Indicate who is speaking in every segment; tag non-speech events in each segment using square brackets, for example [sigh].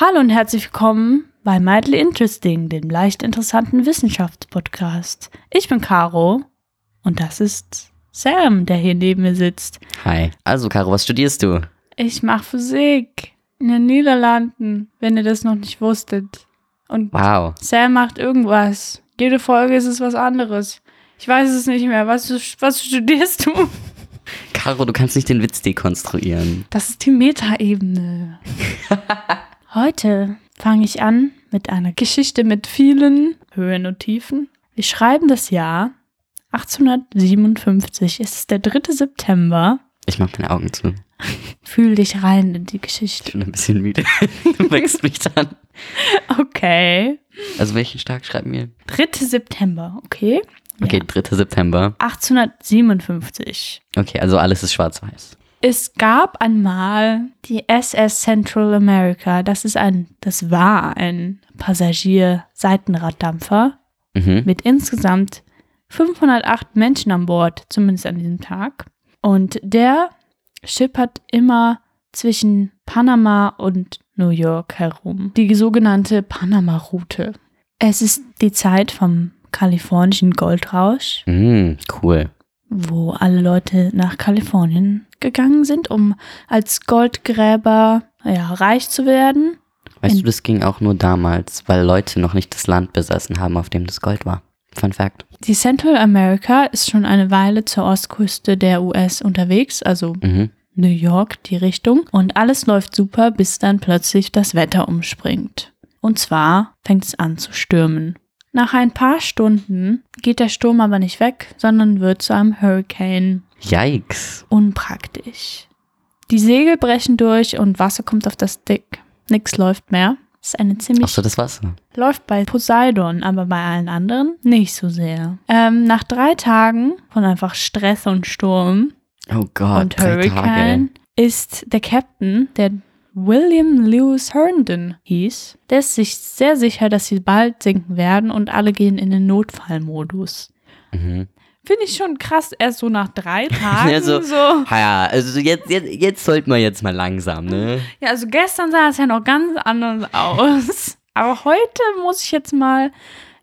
Speaker 1: Hallo und herzlich willkommen bei Mildly Interesting, dem leicht interessanten Wissenschaftspodcast. Ich bin Caro und das ist Sam, der hier neben mir sitzt.
Speaker 2: Hi. Also, Caro, was studierst du?
Speaker 1: Ich mache Physik in den Niederlanden, wenn ihr das noch nicht wusstet. Und
Speaker 2: Wow.
Speaker 1: Sam macht irgendwas. Jede Folge ist es was anderes. Ich weiß es nicht mehr. Was, was studierst du?
Speaker 2: Caro, du kannst nicht den Witz dekonstruieren.
Speaker 1: Das ist die Metaebene. [laughs] Heute fange ich an mit einer Geschichte mit vielen Höhen und Tiefen. Wir schreiben das Jahr 1857. Es ist der 3. September.
Speaker 2: Ich mach meine Augen zu. [laughs]
Speaker 1: Fühl dich rein in die
Speaker 2: Ich
Speaker 1: Geschichte.
Speaker 2: bin ein bisschen müde. [laughs] Du wächst mich dann.
Speaker 1: Okay.
Speaker 2: Also, welchen Tag schreiben wir?
Speaker 1: 3. September, okay?
Speaker 2: Okay, 3. September.
Speaker 1: 1857.
Speaker 2: Okay, also alles ist schwarz-weiß.
Speaker 1: Es gab einmal die SS Central America. Das ist ein, das war ein Passagier-Seitenraddampfer
Speaker 2: Mhm.
Speaker 1: mit insgesamt 508 Menschen an Bord, zumindest an diesem Tag. Und der schippert immer zwischen Panama und New York herum. Die sogenannte Panama-Route. Es ist die Zeit vom kalifornischen Goldrausch,
Speaker 2: Mhm, cool.
Speaker 1: Wo alle Leute nach Kalifornien gegangen sind, um als Goldgräber ja, reich zu werden.
Speaker 2: Weißt
Speaker 1: In-
Speaker 2: du, das ging auch nur damals, weil Leute noch nicht das Land besessen haben, auf dem das Gold war. Fun Fact.
Speaker 1: Die Central America ist schon eine Weile zur Ostküste der US unterwegs, also
Speaker 2: Mhm.
Speaker 1: New York die Richtung. Und alles läuft super, bis dann plötzlich das Wetter umspringt. Und zwar fängt es an zu stürmen. Nach ein paar Stunden geht der Sturm aber nicht weg, sondern wird zu einem Hurricane.
Speaker 2: Yikes.
Speaker 1: Unpraktisch. Die Segel brechen durch und Wasser kommt auf das Deck. Nix läuft mehr. Das ist eine ziemlich
Speaker 2: Außer das Wasser.
Speaker 1: Läuft bei Poseidon, aber bei allen anderen nicht so sehr. Ähm, nach drei Tagen von einfach Stress und Sturm
Speaker 2: Oh Gott,
Speaker 1: und Hurricane ist der Captain, der William Lewis Herndon hieß, der ist sich sehr sicher, dass sie bald sinken werden und alle gehen in den Notfallmodus.
Speaker 2: Mhm.
Speaker 1: Finde ich schon krass, erst so nach drei [laughs] Tagen
Speaker 2: Ja, so-
Speaker 1: so.
Speaker 2: Ja, also jetzt, jetzt, jetzt sollten wir jetzt mal langsam, ne?
Speaker 1: Ja, also gestern sah es ja noch ganz anders aus. [laughs] Aber heute muss ich jetzt mal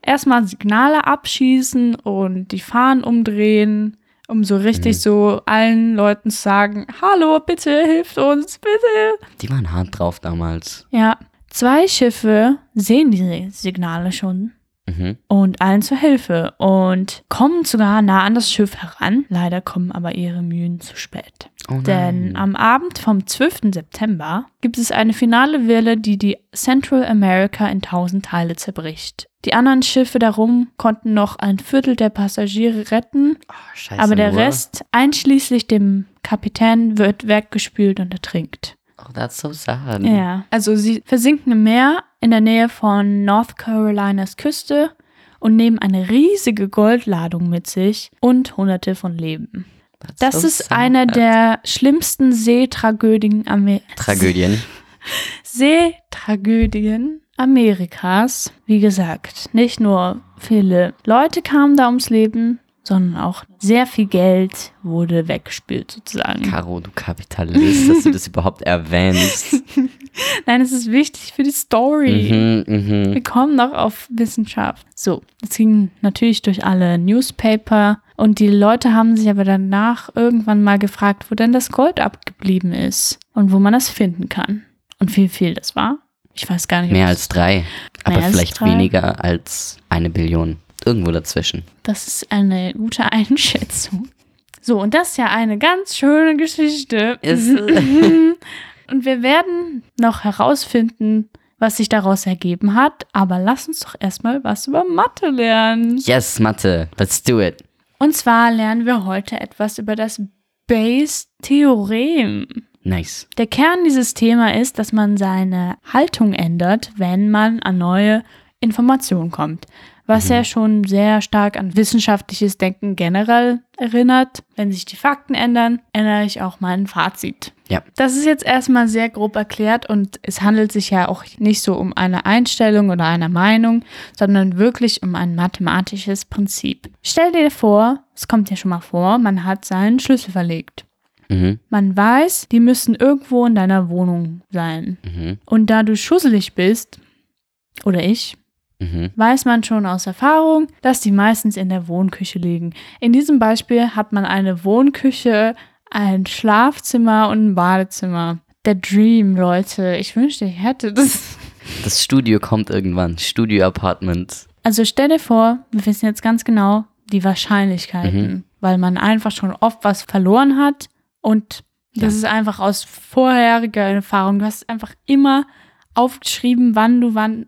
Speaker 1: erstmal Signale abschießen und die Fahnen umdrehen, um so richtig
Speaker 2: Mhm.
Speaker 1: so allen Leuten zu sagen, hallo, bitte hilft uns, bitte.
Speaker 2: Die waren hart drauf damals.
Speaker 1: Ja, zwei Schiffe sehen diese Signale schon
Speaker 2: Mhm.
Speaker 1: und allen zur Hilfe und kommen sogar nah an das Schiff heran. Leider kommen aber ihre Mühen zu spät.
Speaker 2: Oh
Speaker 1: Denn am Abend vom 12. September gibt es eine finale Welle, die die Central America in tausend Teile zerbricht. Die anderen Schiffe darum konnten noch ein Viertel der Passagiere retten,
Speaker 2: Oh, scheiße,
Speaker 1: aber der
Speaker 2: nur.
Speaker 1: Rest, einschließlich dem Kapitän, wird weggespült und ertrinkt.
Speaker 2: Oh, that's so sad.
Speaker 1: Ja, also sie versinken im Meer in der Nähe von North Carolinas Küste und nehmen eine riesige Goldladung mit sich und hunderte von Leben. Das
Speaker 2: so
Speaker 1: ist
Speaker 2: sad.
Speaker 1: eine der schlimmsten Seetragödien, Amer
Speaker 2: Tragödien. [laughs]
Speaker 1: Seetragödien Amerikas. Wie gesagt, nicht nur viele Leute kamen da ums Leben, sondern auch sehr viel Geld wurde weggespült sozusagen.
Speaker 2: Caro, du Kapitalist, dass du das überhaupt erwähnst. [laughs]
Speaker 1: Nein, es ist wichtig für die Story.
Speaker 2: mhm, mhm.
Speaker 1: Wir kommen noch auf Wissenschaft. So, es ging natürlich durch alle Newspaper und die Leute haben sich aber danach irgendwann mal gefragt, wo denn das Gold abgeblieben ist und wo man das finden kann. Und wie viel das war? Ich weiß gar nicht.
Speaker 2: Mehr als drei. Aber vielleicht
Speaker 1: drei?
Speaker 2: weniger als eine Billion. Irgendwo dazwischen.
Speaker 1: Das ist eine gute Einschätzung. So, und das ist ja eine ganz schöne Geschichte. [laughs] Und wir werden noch herausfinden, was sich daraus ergeben hat. Aber lass uns doch erstmal was über Mathe lernen.
Speaker 2: Yes, Mathe. Let's do it.
Speaker 1: Und zwar lernen wir heute etwas über das Bayes-Theorem.
Speaker 2: Nice.
Speaker 1: Der Kern dieses Thema ist, dass man seine Haltung ändert, wenn man an neue Informationen kommt. Was ja schon sehr stark an wissenschaftliches Denken generell erinnert. Wenn sich die Fakten ändern, ändere ich auch mein Fazit.
Speaker 2: Ja.
Speaker 1: Das ist jetzt erstmal sehr grob erklärt und es handelt sich ja auch nicht so um eine Einstellung oder eine Meinung, sondern wirklich um ein mathematisches Prinzip. Stell dir vor, es kommt ja schon mal vor, man hat seinen Schlüssel verlegt.
Speaker 2: Mhm.
Speaker 1: Man weiß, die müssen irgendwo in deiner Wohnung sein.
Speaker 2: Mhm.
Speaker 1: Und da du schusselig bist, oder ich,
Speaker 2: Mhm.
Speaker 1: weiß man schon aus Erfahrung, dass die meistens in der Wohnküche liegen. In diesem Beispiel hat man eine Wohnküche, ein Schlafzimmer und ein Badezimmer. Der Dream, Leute. Ich wünschte, ich hätte das.
Speaker 2: Das Studio kommt irgendwann. Studio-Apartment.
Speaker 1: Also stell dir vor, wir wissen jetzt ganz genau die Wahrscheinlichkeiten, weil man einfach schon oft was verloren hat und das
Speaker 2: Ja.
Speaker 1: ist einfach aus vorheriger Erfahrung. Du hast einfach immer aufgeschrieben, wann du wann,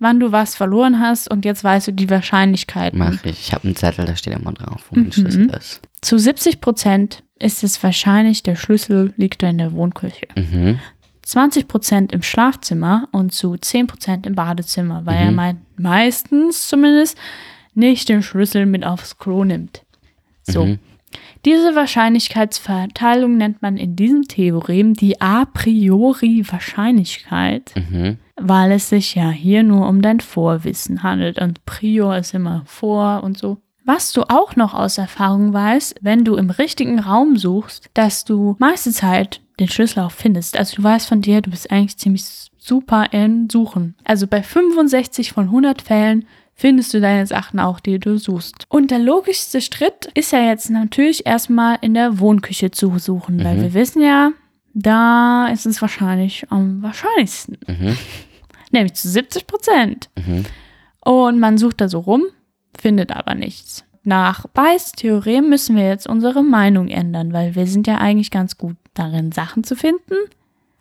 Speaker 1: wann du was verloren hast und jetzt weißt du die Wahrscheinlichkeiten.
Speaker 2: Mach ich. Ich habe einen Zettel, da steht immer drauf, wo mein
Speaker 1: Mhm.
Speaker 2: Schlüssel ist.
Speaker 1: Zu 70 Prozent ist es wahrscheinlich, der Schlüssel liegt in der Wohnküche.
Speaker 2: Mhm.
Speaker 1: 20 Prozent im Schlafzimmer und zu 10 Prozent im Badezimmer, weil er
Speaker 2: Mhm.
Speaker 1: mei- meistens zumindest nicht den Schlüssel mit aufs Klo nimmt. So.
Speaker 2: Mhm.
Speaker 1: Diese Wahrscheinlichkeitsverteilung nennt man in diesem Theorem die a priori Wahrscheinlichkeit,
Speaker 2: Mhm.
Speaker 1: Weil es sich ja hier nur um dein Vorwissen handelt und prior ist immer vor und so. Was du auch noch aus Erfahrung weißt, wenn du im richtigen Raum suchst, dass du meiste Zeit den Schlüssel auch findest. Also du weißt von dir, du bist eigentlich ziemlich super in Suchen. Also bei 65 von 100 Fällen findest du deine Sachen auch, die du suchst. Und der logischste Schritt ist ja jetzt natürlich erstmal in der Wohnküche zu suchen, weil
Speaker 2: Mhm.
Speaker 1: wir wissen ja, da ist es wahrscheinlich am wahrscheinlichsten.
Speaker 2: Mhm.
Speaker 1: Nämlich zu 70 Prozent.
Speaker 2: Mhm.
Speaker 1: Und man sucht da so rum, findet aber nichts. Nach Bayes Theorem müssen wir jetzt unsere Meinung ändern, weil wir sind ja eigentlich ganz gut darin, Sachen zu finden,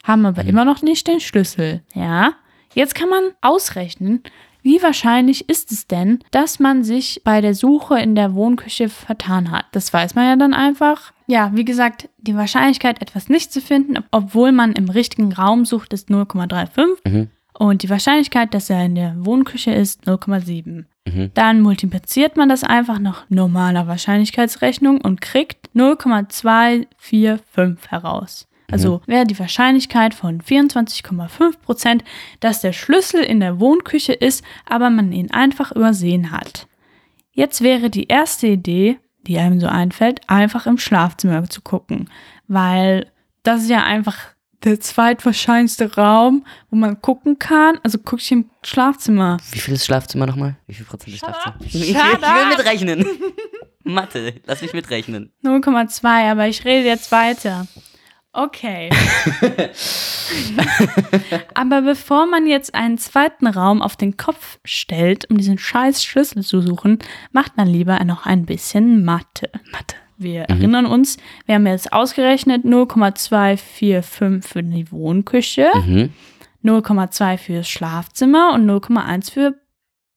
Speaker 1: haben aber immer noch nicht den Schlüssel. Ja, jetzt kann man ausrechnen, wie wahrscheinlich ist es denn, dass man sich bei der Suche in der Wohnküche vertan hat. Das weiß man ja dann einfach. Ja, wie gesagt, die Wahrscheinlichkeit, etwas nicht zu finden, obwohl man im richtigen Raum sucht, ist 0,35.
Speaker 2: Mhm.
Speaker 1: Und die Wahrscheinlichkeit, dass er in der Wohnküche ist, 0,7.
Speaker 2: Mhm.
Speaker 1: Dann multipliziert man das einfach nach normaler Wahrscheinlichkeitsrechnung und kriegt 0,245 heraus. Also wäre die Wahrscheinlichkeit von 24,5 Prozent, dass der Schlüssel in der Wohnküche ist, aber man ihn einfach übersehen hat. Jetzt wäre die erste Idee, die einem so einfällt, einfach im Schlafzimmer zu gucken, weil das ist ja einfach der zweitwahrscheinlichste Raum, wo man gucken kann. Also guck ich im Schlafzimmer.
Speaker 2: Wie viel ist Schlafzimmer nochmal? Wie viel Prozent ist Schlafzimmer?
Speaker 1: up.
Speaker 2: Ich, will mitrechnen. [laughs] Mathe, lass mich mitrechnen.
Speaker 1: 0,2, aber ich rede jetzt weiter. Okay. [laughs] aber bevor man jetzt einen zweiten Raum auf den Kopf stellt, um diesen scheiß Schlüssel zu suchen, macht man lieber noch ein bisschen Mathe. Mathe. Wir erinnern uns, wir haben jetzt ausgerechnet 0,245 für die Wohnküche,
Speaker 2: Mhm.
Speaker 1: 0,2 fürs Schlafzimmer und 0,1 für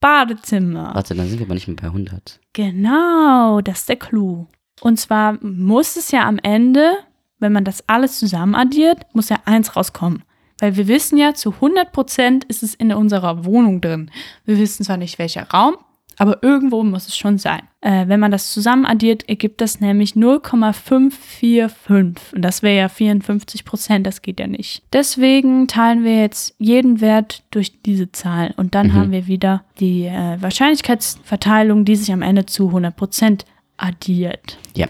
Speaker 1: Badezimmer.
Speaker 2: Warte, dann sind wir aber nicht mehr bei 100.
Speaker 1: Genau, das ist der Clou. Und zwar muss es ja am Ende, wenn man das alles zusammen addiert, muss ja eins rauskommen. Weil wir wissen ja, zu 100% ist es in unserer Wohnung drin. Wir wissen zwar nicht, welcher Raum, aber irgendwo muss es schon sein. Äh, wenn man das zusammen addiert, ergibt das nämlich 0,545. Und das wäre ja 54 Prozent, das geht ja nicht. Deswegen teilen wir jetzt jeden Wert durch diese Zahl. Und dann
Speaker 2: Mhm.
Speaker 1: haben wir wieder die äh, Wahrscheinlichkeitsverteilung, die sich am Ende zu 100 Prozent addiert.
Speaker 2: Ja.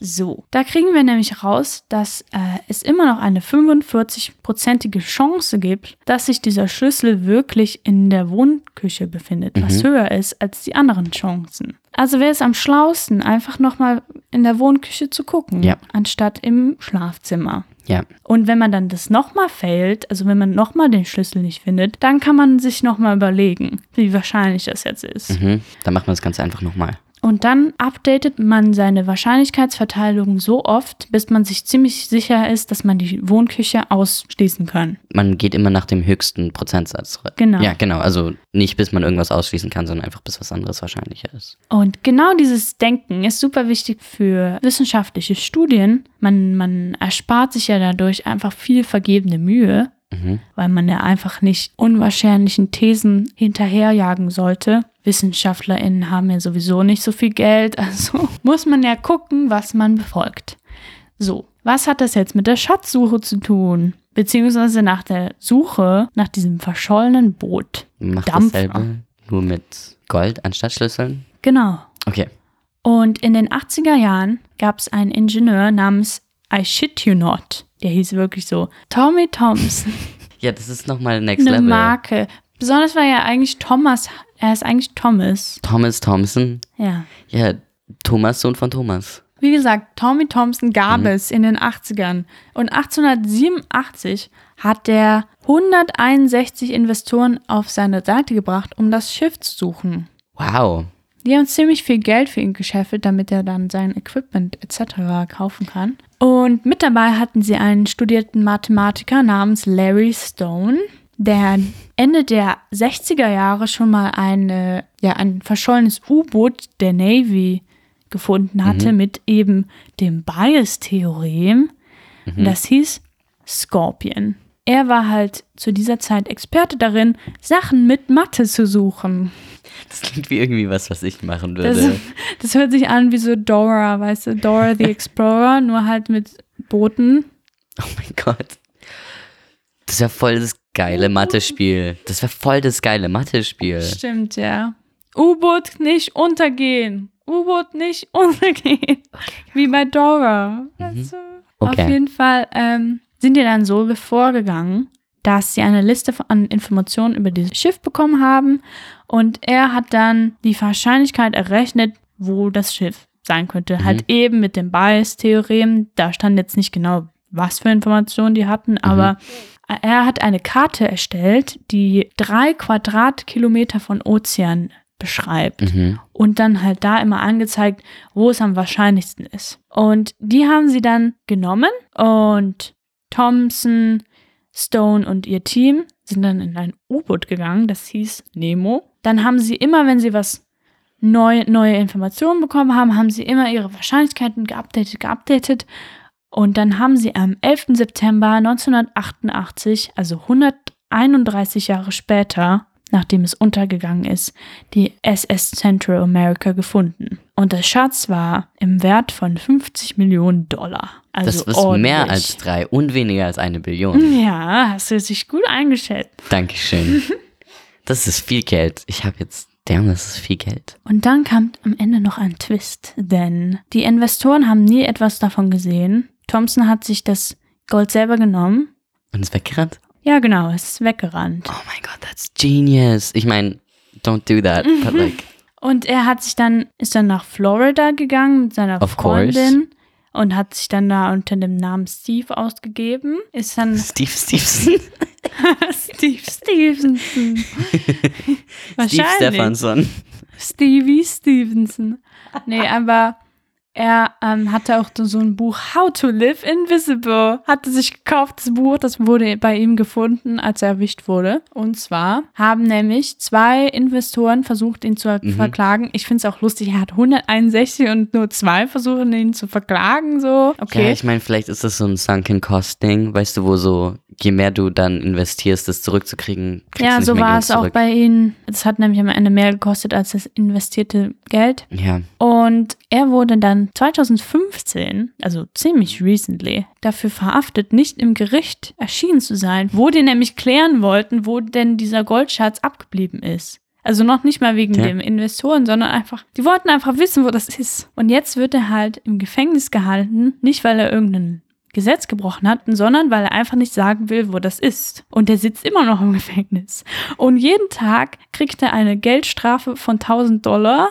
Speaker 1: So, da kriegen wir nämlich raus, dass äh, es immer noch eine 45-prozentige Chance gibt, dass sich dieser Schlüssel wirklich in der Wohnküche befindet, was höher ist als die anderen Chancen. Also wäre es am schlausten, einfach nochmal in der Wohnküche zu gucken,
Speaker 2: Ja.
Speaker 1: anstatt im Schlafzimmer.
Speaker 2: Ja.
Speaker 1: Und wenn man dann das nochmal failt, also wenn man nochmal den Schlüssel nicht findet, dann kann man sich nochmal überlegen, wie wahrscheinlich das jetzt ist.
Speaker 2: Mhm. Dann macht man das Ganze einfach nochmal.
Speaker 1: Und dann updatet man seine Wahrscheinlichkeitsverteilung so oft, bis man sich ziemlich sicher ist, dass man die Wohnküche ausschließen kann.
Speaker 2: Man geht immer nach dem höchsten Prozentsatz.
Speaker 1: Genau.
Speaker 2: Ja, genau. Also nicht bis man irgendwas ausschließen kann, sondern einfach bis was anderes wahrscheinlicher ist.
Speaker 1: Und genau dieses Denken ist super wichtig für wissenschaftliche Studien. Man, man erspart sich ja dadurch einfach viel vergebene Mühe,
Speaker 2: Mhm.
Speaker 1: weil man ja einfach nicht unwahrscheinlichen Thesen hinterherjagen sollte. WissenschaftlerInnen haben ja sowieso nicht so viel Geld, also [laughs] muss man ja gucken, was man befolgt. So, was hat das jetzt mit der Schatzsuche zu tun? Beziehungsweise nach der Suche nach diesem verschollenen Boot.
Speaker 2: Macht
Speaker 1: Dampfer.
Speaker 2: dasselbe, nur mit Gold anstatt Schlüsseln.
Speaker 1: Genau.
Speaker 2: Okay.
Speaker 1: Und in den 80er Jahren gab es einen Ingenieur namens I shit you not. Der hieß wirklich so. Tommy Thompson. [laughs]
Speaker 2: Ja, das ist nochmal next
Speaker 1: Eine
Speaker 2: level.
Speaker 1: Marke. Besonders weil er eigentlich Thomas, er ist eigentlich Thomas.
Speaker 2: Thomas Thompson.
Speaker 1: Ja.
Speaker 2: Ja, Thomas, Sohn von Thomas.
Speaker 1: Wie gesagt, Tommy Thompson gab
Speaker 2: Mhm.
Speaker 1: es in den 80ern. Und 1887 hat der 161 Investoren auf seine Seite gebracht, um das Schiff zu suchen.
Speaker 2: Wow.
Speaker 1: Die haben ziemlich viel Geld für ihn gescheffelt, damit er dann sein Equipment etc. kaufen kann. Und mit dabei hatten sie einen studierten Mathematiker namens Larry Stone, der Ende der 60er Jahre schon mal eine, ja, ein verschollenes U-Boot der Navy gefunden hatte mit eben dem Bias-Theorem. Und Das hieß Scorpion. Er war halt zu dieser Zeit Experte darin, Sachen mit Mathe zu suchen.
Speaker 2: Das klingt wie irgendwie was, was ich machen
Speaker 1: Das,
Speaker 2: würde. [laughs]
Speaker 1: das hört sich an wie so Dora, weißt du, Dora the [laughs] Explorer, nur halt mit Booten.
Speaker 2: Oh mein Gott. Das wäre voll das geile Mathe-Spiel. Das wäre voll das geile Mathe-Spiel.
Speaker 1: Stimmt, ja. U-Boot nicht untergehen. U-Boot nicht [laughs] untergehen. Wie bei Dora. Weißt du?
Speaker 2: Okay.
Speaker 1: Auf jeden Fall ähm, sind die dann so vorgegangen, dass sie eine Liste von an Informationen über dieses Schiff bekommen haben und er hat dann die Wahrscheinlichkeit errechnet, wo das Schiff sein könnte. Halt eben mit dem Bias-Theorem. Da stand jetzt nicht genau, was für Informationen die hatten, aber er hat eine Karte erstellt, die drei Quadratkilometer von Ozean beschreibt
Speaker 2: Mhm.
Speaker 1: und dann halt da immer angezeigt, wo es am wahrscheinlichsten ist. Und die haben sie dann genommen und Thompson, Stone und ihr Team sind dann in ein U-Boot gegangen, das hieß Nemo. Dann haben sie immer, wenn sie was neu, neue Informationen bekommen haben, haben sie immer ihre Wahrscheinlichkeiten geupdatet, geupdatet. Und dann haben sie am 11. September 1988, also 131 Jahre später, nachdem es untergegangen ist, die SS Central America gefunden. Und der Schatz war im Wert von 50 Millionen Dollar. Also
Speaker 2: das ist mehr
Speaker 1: ordentlich.
Speaker 2: als drei und weniger als eine Billion.
Speaker 1: Ja, hast du dich gut eingeschätzt.
Speaker 2: Dankeschön. [laughs] Das ist viel Geld. Ich habe jetzt, damn, das ist viel Geld.
Speaker 1: Und dann kam am Ende noch ein Twist, denn die Investoren haben nie etwas davon gesehen. Thompson hat sich das Gold selber genommen.
Speaker 2: Und ist weggerannt?
Speaker 1: Ja, genau, es ist weggerannt.
Speaker 2: Oh mein Gott, that's genius. Ich meine, don't do that, but like,
Speaker 1: Und er hat sich dann, ist dann nach Florida gegangen mit seiner
Speaker 2: Of course.
Speaker 1: Freundin und hat sich dann da unter dem Namen Steve ausgegeben. Ist dann [laughs]
Speaker 2: Steve Stevenson. [laughs]
Speaker 1: Steve Stevenson. [laughs]
Speaker 2: Steve
Speaker 1: Wahrscheinlich.
Speaker 2: Stefansson.
Speaker 1: Stevie Stevenson. Nee, aber er ähm, hatte auch so ein Buch How to Live Invisible. Hatte sich gekauft, das Buch, das wurde bei ihm gefunden, als er erwischt wurde. Und zwar haben nämlich zwei Investoren versucht, ihn zu verklagen. Ich finde es auch lustig, er hat 161 und nur zwei versuchen, ihn zu verklagen. So, okay.
Speaker 2: Ja, ich meine, vielleicht ist das so ein Sunken Cost Ding, weißt du, wo so, je mehr du dann investierst, das zurückzukriegen, kriegst
Speaker 1: Ja, so war es auch bei ihnen. Es hat nämlich am Ende mehr gekostet als das investierte Geld.
Speaker 2: Ja,
Speaker 1: Und er wurde dann 2015, also ziemlich recently, dafür verhaftet, nicht im Gericht erschienen zu sein, wo die nämlich klären wollten, wo denn dieser Goldschatz abgeblieben ist. Also noch nicht mal wegen
Speaker 2: Ja.
Speaker 1: dem Investoren, sondern einfach, die wollten einfach wissen, wo das ist. Und jetzt wird er halt im Gefängnis gehalten, nicht weil er irgendein Gesetz gebrochen hat, sondern weil er einfach nicht sagen will, wo das ist. Und er sitzt immer noch im Gefängnis. Und jeden Tag kriegt er eine Geldstrafe von 1000 Dollar,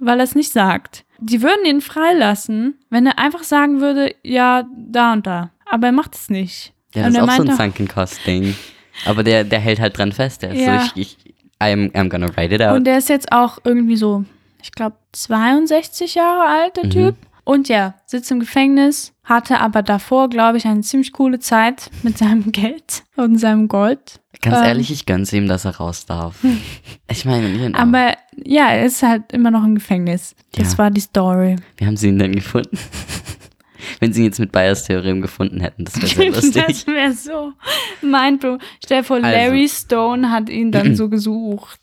Speaker 1: weil er es nicht sagt. Die würden ihn freilassen, wenn er einfach sagen würde, ja, da und da. Aber er macht es nicht.
Speaker 2: ja das ist auch so ein Sunken Cost Ding. Aber der, der hält halt dran fest. Der ist
Speaker 1: Ja.
Speaker 2: so, ich, ich, I'm, I'm gonna write it out.
Speaker 1: Und der ist jetzt auch irgendwie so, ich glaube, 62 Jahre alt, der
Speaker 2: Mhm.
Speaker 1: Typ. Und ja, sitzt im Gefängnis, hatte aber davor, glaube ich, eine ziemlich coole Zeit mit seinem [laughs] Geld und seinem Gold.
Speaker 2: Ganz
Speaker 1: ähm,
Speaker 2: ehrlich, ich gönn's ihm, dass er raus darf. [laughs] ich meine,
Speaker 1: Aber ja, er ist halt immer noch im Gefängnis. Das
Speaker 2: Ja.
Speaker 1: war die Story.
Speaker 2: wie haben sie ihn denn gefunden? [laughs] Wenn sie ihn jetzt mit Bayers Theorem gefunden hätten, das wäre sehr lustig.
Speaker 1: Das wäre so mindblowing. Stell dir vor,
Speaker 2: Also.
Speaker 1: Larry Stone hat ihn dann [clears throat] so gesucht.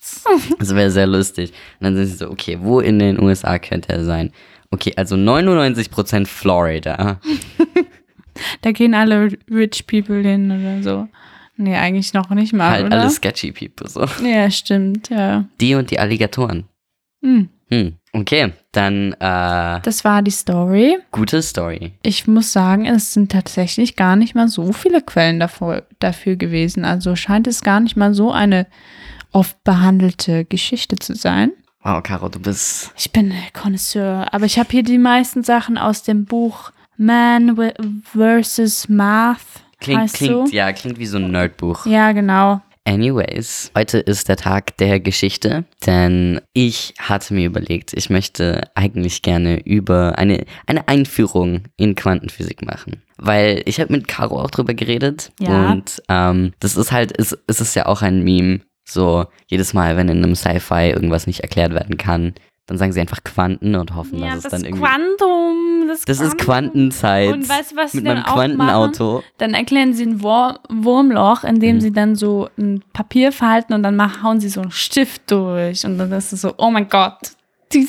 Speaker 2: Das wäre sehr lustig. Und dann sind sie so, okay, wo in den USA könnte er sein? Okay, also 99% Florida. [laughs]
Speaker 1: Da gehen alle Rich People hin oder so. Nee, eigentlich noch nicht mal,
Speaker 2: halt
Speaker 1: oder?
Speaker 2: alle sketchy people so. [laughs]
Speaker 1: Ja, stimmt, ja.
Speaker 2: Die und die Alligatoren.
Speaker 1: Hm.
Speaker 2: Hm, okay, dann äh,
Speaker 1: Das war die Story.
Speaker 2: gute Story.
Speaker 1: Ich muss sagen, es sind tatsächlich gar nicht mal so viele Quellen davor, dafür gewesen. Also scheint es gar nicht mal so eine oft behandelte Geschichte zu sein.
Speaker 2: Wow, Caro, du bist.
Speaker 1: Ich bin Connoisseur, aber ich habe hier die meisten Sachen aus dem Buch Man vs. Math.
Speaker 2: Klingt, klingt,
Speaker 1: so.
Speaker 2: ja, klingt wie so ein Nerdbuch.
Speaker 1: Ja, genau.
Speaker 2: Anyways, heute ist der Tag der Geschichte, denn ich hatte mir überlegt, ich möchte eigentlich gerne über eine, eine Einführung in Quantenphysik machen. Weil ich habe mit Caro auch drüber geredet
Speaker 1: Ja.
Speaker 2: und ähm, das ist halt, es, es ist ja auch ein Meme, so jedes Mal, wenn in einem Sci-Fi irgendwas nicht erklärt werden kann, dann sagen sie einfach Quanten und hoffen,
Speaker 1: Ja,
Speaker 2: dass es
Speaker 1: das
Speaker 2: dann irgendwie...
Speaker 1: Quantum. Das,
Speaker 2: das ist
Speaker 1: Quantum.
Speaker 2: Quantenzeit
Speaker 1: Und weißt du, was sie
Speaker 2: mit
Speaker 1: dann
Speaker 2: meinem Quantenauto.
Speaker 1: Dann erklären sie ein Wur Wurmloch, in dem
Speaker 2: Mhm.
Speaker 1: sie dann so ein Papier falten und dann machen, hauen sie so einen Stift durch. Und dann ist es so, oh mein Gott, die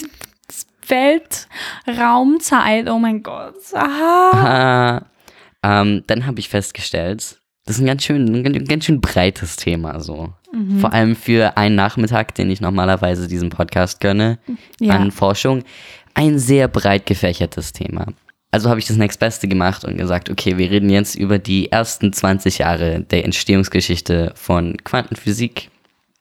Speaker 1: Weltraumzeit, oh mein Gott. Aha.
Speaker 2: Ah, ähm, dann habe ich festgestellt, das ist ein ganz schön, ein ganz schön breites Thema so.
Speaker 1: Mhm.
Speaker 2: Vor allem für einen Nachmittag, den ich normalerweise diesem Podcast gönne,
Speaker 1: Ja.
Speaker 2: an Forschung, ein sehr breit gefächertes Thema. Also habe ich das nächstbeste gemacht und gesagt, okay, wir reden jetzt über die ersten 20 Jahre der Entstehungsgeschichte von Quantenphysik.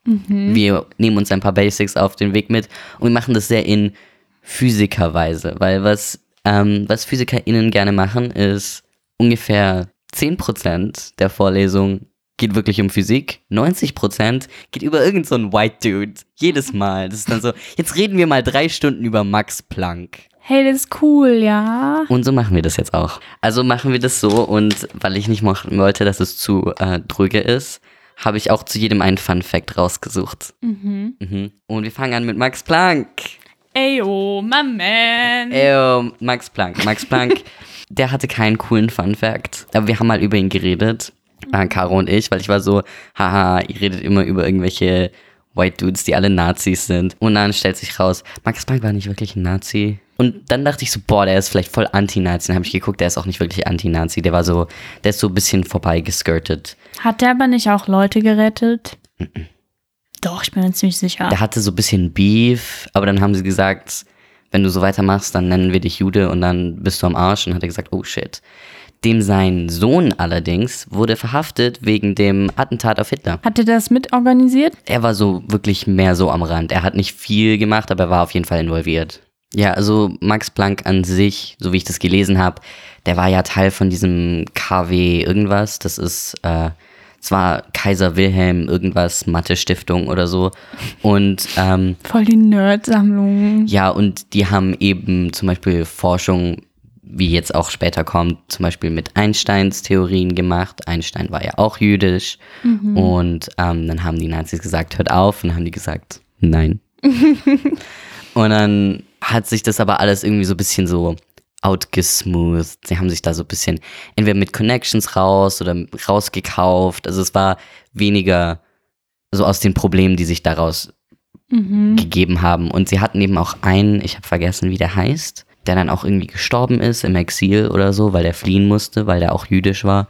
Speaker 2: Wir nehmen uns ein paar Basics auf den Weg mit und wir machen das sehr in Physikerweise, weil was, ähm, was PhysikerInnen gerne machen, ist ungefähr 10% der Vorlesung geht wirklich um Physik, 90% geht über irgendeinen so einen White Dude. Jedes Mal. Das ist dann so, jetzt reden wir mal drei Stunden über Max Planck.
Speaker 1: Hey, das ist cool, ja.
Speaker 2: Und so machen wir das jetzt auch. Also machen wir das so und weil ich nicht mochten wollte, dass es zu äh, dröge ist, habe ich auch zu jedem einen Fun Fact rausgesucht.
Speaker 1: Mhm.
Speaker 2: Mhm. Und wir fangen an mit Max Planck.
Speaker 1: Eyo, my man.
Speaker 2: Äh, Max Planck. Max Planck, [laughs] der hatte keinen coolen Fun Fact, aber wir haben mal über ihn geredet, äh, [laughs] Caro und ich, weil ich war so, haha, ihr redet immer über irgendwelche White Dudes, die alle Nazis sind. Und dann stellt sich raus, Max Planck war nicht wirklich ein Nazi. Und dann dachte ich so, boah, der ist vielleicht voll Anti-Nazi. Dann habe ich geguckt, der ist auch nicht wirklich Anti-Nazi. Der war so, der ist so ein bisschen vorbeigesskirtet.
Speaker 1: Hat der aber nicht auch Leute gerettet? Doch, ich bin mir ziemlich sicher.
Speaker 2: Der hatte so ein bisschen Beef, aber dann haben sie gesagt, wenn du so weitermachst, dann nennen wir dich Jude und dann bist du am Arsch. Und hat er gesagt, oh shit. Dem sein Sohn allerdings wurde verhaftet wegen dem Attentat auf Hitler.
Speaker 1: Hat er das mitorganisiert?
Speaker 2: Er war so wirklich mehr so am Rand. Er hat nicht viel gemacht, aber er war auf jeden Fall involviert. Ja, also Max Planck an sich, so wie ich das gelesen habe, der war ja Teil von diesem KW irgendwas. Das ist äh, zwar Kaiser Wilhelm irgendwas Mathe Stiftung oder so. Und ähm,
Speaker 1: Voll die Nerd-Sammlung.
Speaker 2: ja, und die haben eben zum Beispiel Forschung, wie jetzt auch später kommt, zum Beispiel mit Einsteins Theorien gemacht. Einstein war ja auch jüdisch. Und ähm, dann haben die Nazis gesagt, hört auf. Und dann haben die gesagt, nein. [laughs] und dann hat sich das aber alles irgendwie so ein bisschen so outgesmoothed. Sie haben sich da so ein bisschen entweder mit Connections raus oder rausgekauft. Also es war weniger so aus den Problemen, die sich daraus
Speaker 1: Mhm.
Speaker 2: gegeben haben. Und sie hatten eben auch einen, ich habe vergessen, wie der heißt, der dann auch irgendwie gestorben ist im Exil oder so, weil der fliehen musste, weil der auch jüdisch war.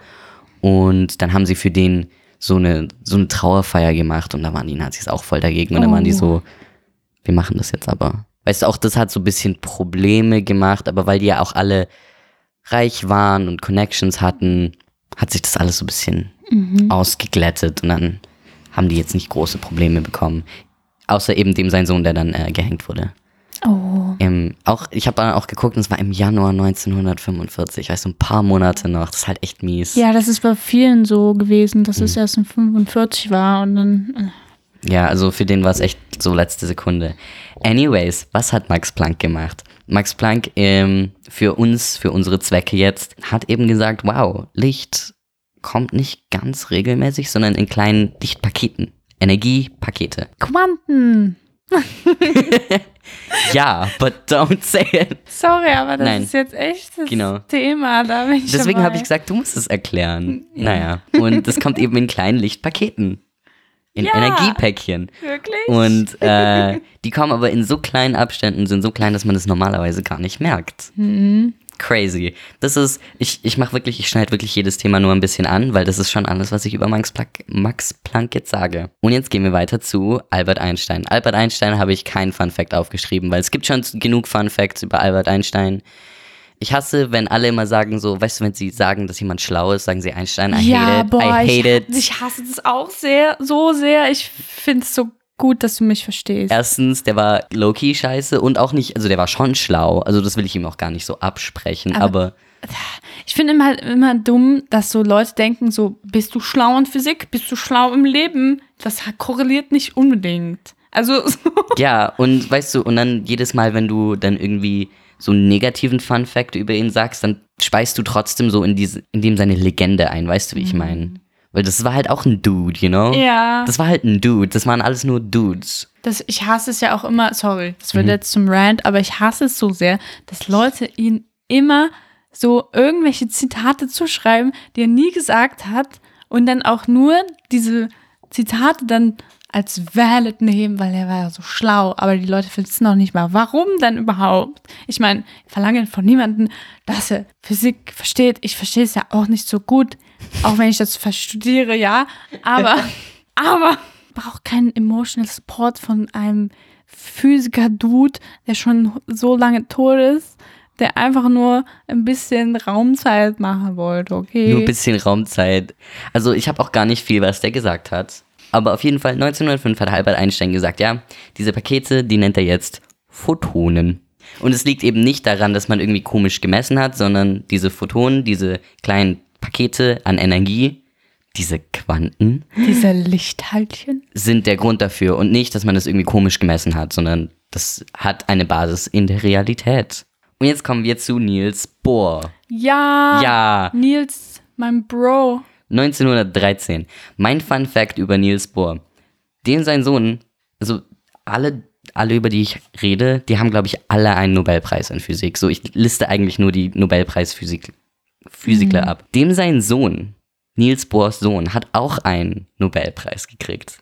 Speaker 2: Und dann haben sie für den so eine, so eine Trauerfeier gemacht und da waren die Nazis auch voll dagegen. Und dann waren die
Speaker 1: Oh.
Speaker 2: so, wir machen das jetzt aber. Weißt du, auch das hat so ein bisschen Probleme gemacht, aber weil die ja auch alle reich waren und Connections hatten, hat sich das alles so ein bisschen
Speaker 1: Mhm.
Speaker 2: ausgeglättet und dann haben die jetzt nicht große Probleme bekommen. Außer eben dem sein Sohn, der dann äh, gehängt wurde.
Speaker 1: Oh.
Speaker 2: Im, auch, ich habe dann auch geguckt und es war im Januar 1945, weißt du, ein paar Monate noch. Das ist halt echt mies.
Speaker 1: Ja, das ist bei vielen so gewesen, dass
Speaker 2: Mhm.
Speaker 1: es erst in 45 war und dann. äh,
Speaker 2: Ja, also für den war es echt so letzte Sekunde. Anyways, was hat Max Planck gemacht? Max Planck ähm, für uns, für unsere Zwecke jetzt, hat eben gesagt, wow, Licht kommt nicht ganz regelmäßig, sondern in kleinen Lichtpaketen. Energiepakete.
Speaker 1: Quanten! [laughs]
Speaker 2: Ja, but don't say it.
Speaker 1: Sorry, aber das
Speaker 2: Nein.
Speaker 1: ist jetzt echt das
Speaker 2: Genau.
Speaker 1: Thema. Da bin ich
Speaker 2: Deswegen habe ich gesagt, du musst es erklären. Naja, und das kommt eben in kleinen Lichtpaketen. In
Speaker 1: Ja.
Speaker 2: Energiepäckchen.
Speaker 1: Wirklich?
Speaker 2: Und äh, die kommen aber in so kleinen Abständen, sind so klein, dass man das normalerweise gar nicht merkt.
Speaker 1: Mhm.
Speaker 2: Crazy. Das ist, ich, ich mache wirklich, ich schneide wirklich jedes Thema nur ein bisschen an, weil das ist schon alles, was ich über Max Planck, Max Planck jetzt sage. Und jetzt gehen wir weiter zu Albert Einstein. Albert Einstein habe ich keinen Fun Fact aufgeschrieben, weil es gibt schon genug Fun Facts über Albert Einstein. Ich hasse, wenn alle immer sagen so, weißt du, wenn sie sagen, dass jemand schlau ist, sagen sie Einstein, I
Speaker 1: ja,
Speaker 2: hate it,
Speaker 1: boah,
Speaker 2: I hate
Speaker 1: ich,
Speaker 2: it.
Speaker 1: ich hasse das auch sehr, so sehr. Ich finde es so gut, dass du mich verstehst.
Speaker 2: Erstens, der war low-key scheiße und auch nicht, also der war schon schlau, also das will ich ihm auch gar nicht so absprechen, aber,
Speaker 1: Aber- Ich finde immer, immer dumm, dass so Leute denken, so, bist du schlau in Physik, bist du schlau im Leben? Das korreliert nicht unbedingt. Also, [laughs] so.
Speaker 2: ja, und weißt du, und dann jedes Mal, wenn du dann irgendwie so einen negativen Fun-Fact über ihn sagst, dann speist du trotzdem so in, diese, in dem seine Legende ein, weißt du, wie ich meine? Weil das war halt auch ein Dude, you know?
Speaker 1: Mhm. ja.
Speaker 2: Das war halt ein Dude, das waren alles nur Dudes.
Speaker 1: Das, ich hasse es ja auch immer, sorry, das
Speaker 2: Mhm.
Speaker 1: wird jetzt zum Rant, aber ich hasse es so sehr, dass Leute ihn immer so irgendwelche Zitate zuschreiben, die er nie gesagt hat und dann auch nur diese Zitate dann als valid nehmen, weil er war ja so schlau, aber die Leute wissen noch nicht mal, warum denn überhaupt. Ich meine, ich verlange von niemandem, dass er Physik versteht. Ich verstehe es ja auch nicht so gut, auch wenn ich das studiere, ja, aber, [laughs] aber braucht keinen emotional Support von einem Physiker-Dude, der schon so lange tot ist, der einfach nur ein bisschen Raumzeit machen wollte, okay?
Speaker 2: Nur ein bisschen Raumzeit. Also ich habe auch gar nicht viel, was der gesagt hat. Aber auf jeden Fall 1905 hat Albert Einstein gesagt, ja, diese Pakete, die nennt er jetzt Photonen. Und es liegt eben nicht daran, dass man irgendwie komisch gemessen hat, sondern diese Photonen, diese kleinen Pakete an Energie, diese Quanten,
Speaker 1: Diese Lichtteilchen.
Speaker 2: sind der Grund dafür. Und nicht, dass man das irgendwie komisch gemessen hat, sondern das hat eine Basis in der Realität. Und jetzt kommen wir zu Niels Bohr.
Speaker 1: Ja.
Speaker 2: Ja.
Speaker 1: Nils, mein Bro.
Speaker 2: 1913. Mein Fun Fact über Niels Bohr. Dem sein Sohn, also alle, alle über die ich rede, die haben, glaube ich, alle einen Nobelpreis in Physik. So, ich liste eigentlich nur die Nobelpreis-Physik Physikler ab. Dem sein Sohn, Niels Bohrs Sohn, hat auch einen Nobelpreis gekriegt.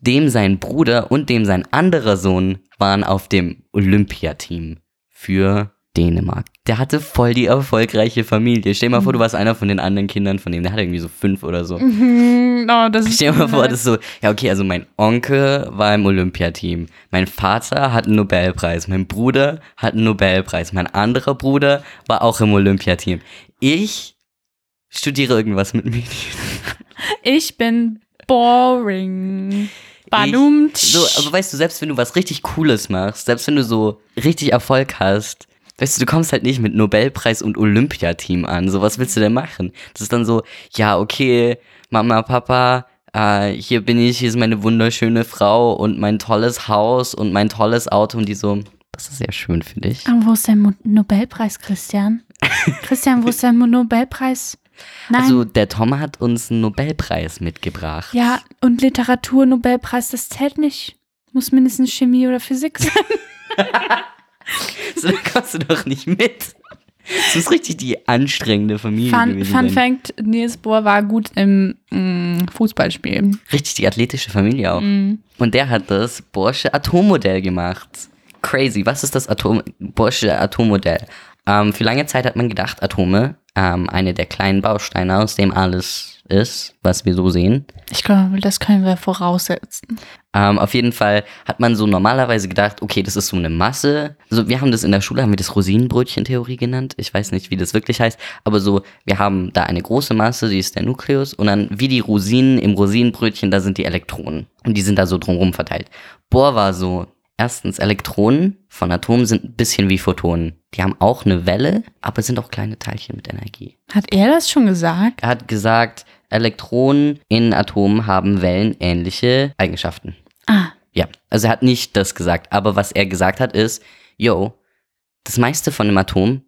Speaker 2: Dem sein Bruder und dem sein anderer Sohn waren auf dem Olympiateam für Dänemark. Der hatte voll die erfolgreiche Familie. Stell dir mal vor, du warst einer von den anderen Kindern von dem. Der hatte irgendwie so fünf oder so.
Speaker 1: Hm, Oh,
Speaker 2: Stell dir mal vor, das ist so, ja, okay, also mein Onkel war im Olympiateam. Mein Vater hat einen Nobelpreis. Mein Bruder hat einen Nobelpreis. Mein anderer Bruder war auch im Olympiateam. Ich studiere irgendwas mit Medien. [laughs]
Speaker 1: Ich bin boring. Badum.
Speaker 2: So, aber weißt du, selbst wenn du was richtig Cooles machst, selbst wenn du so richtig Erfolg hast, weißt du, du kommst halt nicht mit Nobelpreis und Olympiateam an. So, was willst du denn machen? Das ist dann so, ja, okay, Mama, Papa, äh, hier bin ich, hier ist meine wunderschöne Frau und mein tolles Haus und mein tolles Auto und die so, das ist sehr schön für dich.
Speaker 1: Ah, wo ist dein Mo Nobelpreis, Christian? [laughs] Christian, wo ist dein Mo Nobelpreis? Nein.
Speaker 2: Also, der Tom hat uns einen Nobelpreis mitgebracht.
Speaker 1: ja, und Literatur-Nobelpreis, das zählt nicht. Muss mindestens Chemie oder Physik sein. [laughs] [laughs]
Speaker 2: So, kommst du doch nicht mit. Das ist richtig die anstrengende Familie
Speaker 1: Fun. Fun. Fact: Niels Bohr war gut im mm, Fußballspielen.
Speaker 2: Richtig die athletische Familie auch.
Speaker 1: Mhm.
Speaker 2: Und der hat das Borsche Atommodell gemacht. Crazy. Was ist das Atom Borsche Atommodell? Ähm, für lange Zeit hat man gedacht, Atome, ähm, eine der kleinen Bausteine, aus dem alles ist, was wir so sehen.
Speaker 1: Ich glaube, das können wir voraussetzen.
Speaker 2: Ähm, auf jeden Fall hat man so normalerweise gedacht, okay, das ist so eine Masse. Also wir haben das in der Schule, haben wir das Rosinenbrötchen-Theorie genannt. Ich weiß nicht, wie das wirklich heißt, aber so, wir haben da eine große Masse, die ist der Nukleus und dann wie die Rosinen im Rosinenbrötchen, da sind die Elektronen und die sind da so drumherum verteilt. Bohr war so, erstens, Elektronen von Atomen sind ein bisschen wie Photonen. Die haben auch eine Welle, aber sind auch kleine Teilchen mit Energie.
Speaker 1: Hat er das schon gesagt?
Speaker 2: Er hat gesagt, Elektronen in Atomen haben wellenähnliche Eigenschaften.
Speaker 1: Ah,
Speaker 2: Ja, also er hat nicht das gesagt, aber was er gesagt hat ist, yo, das meiste von dem Atom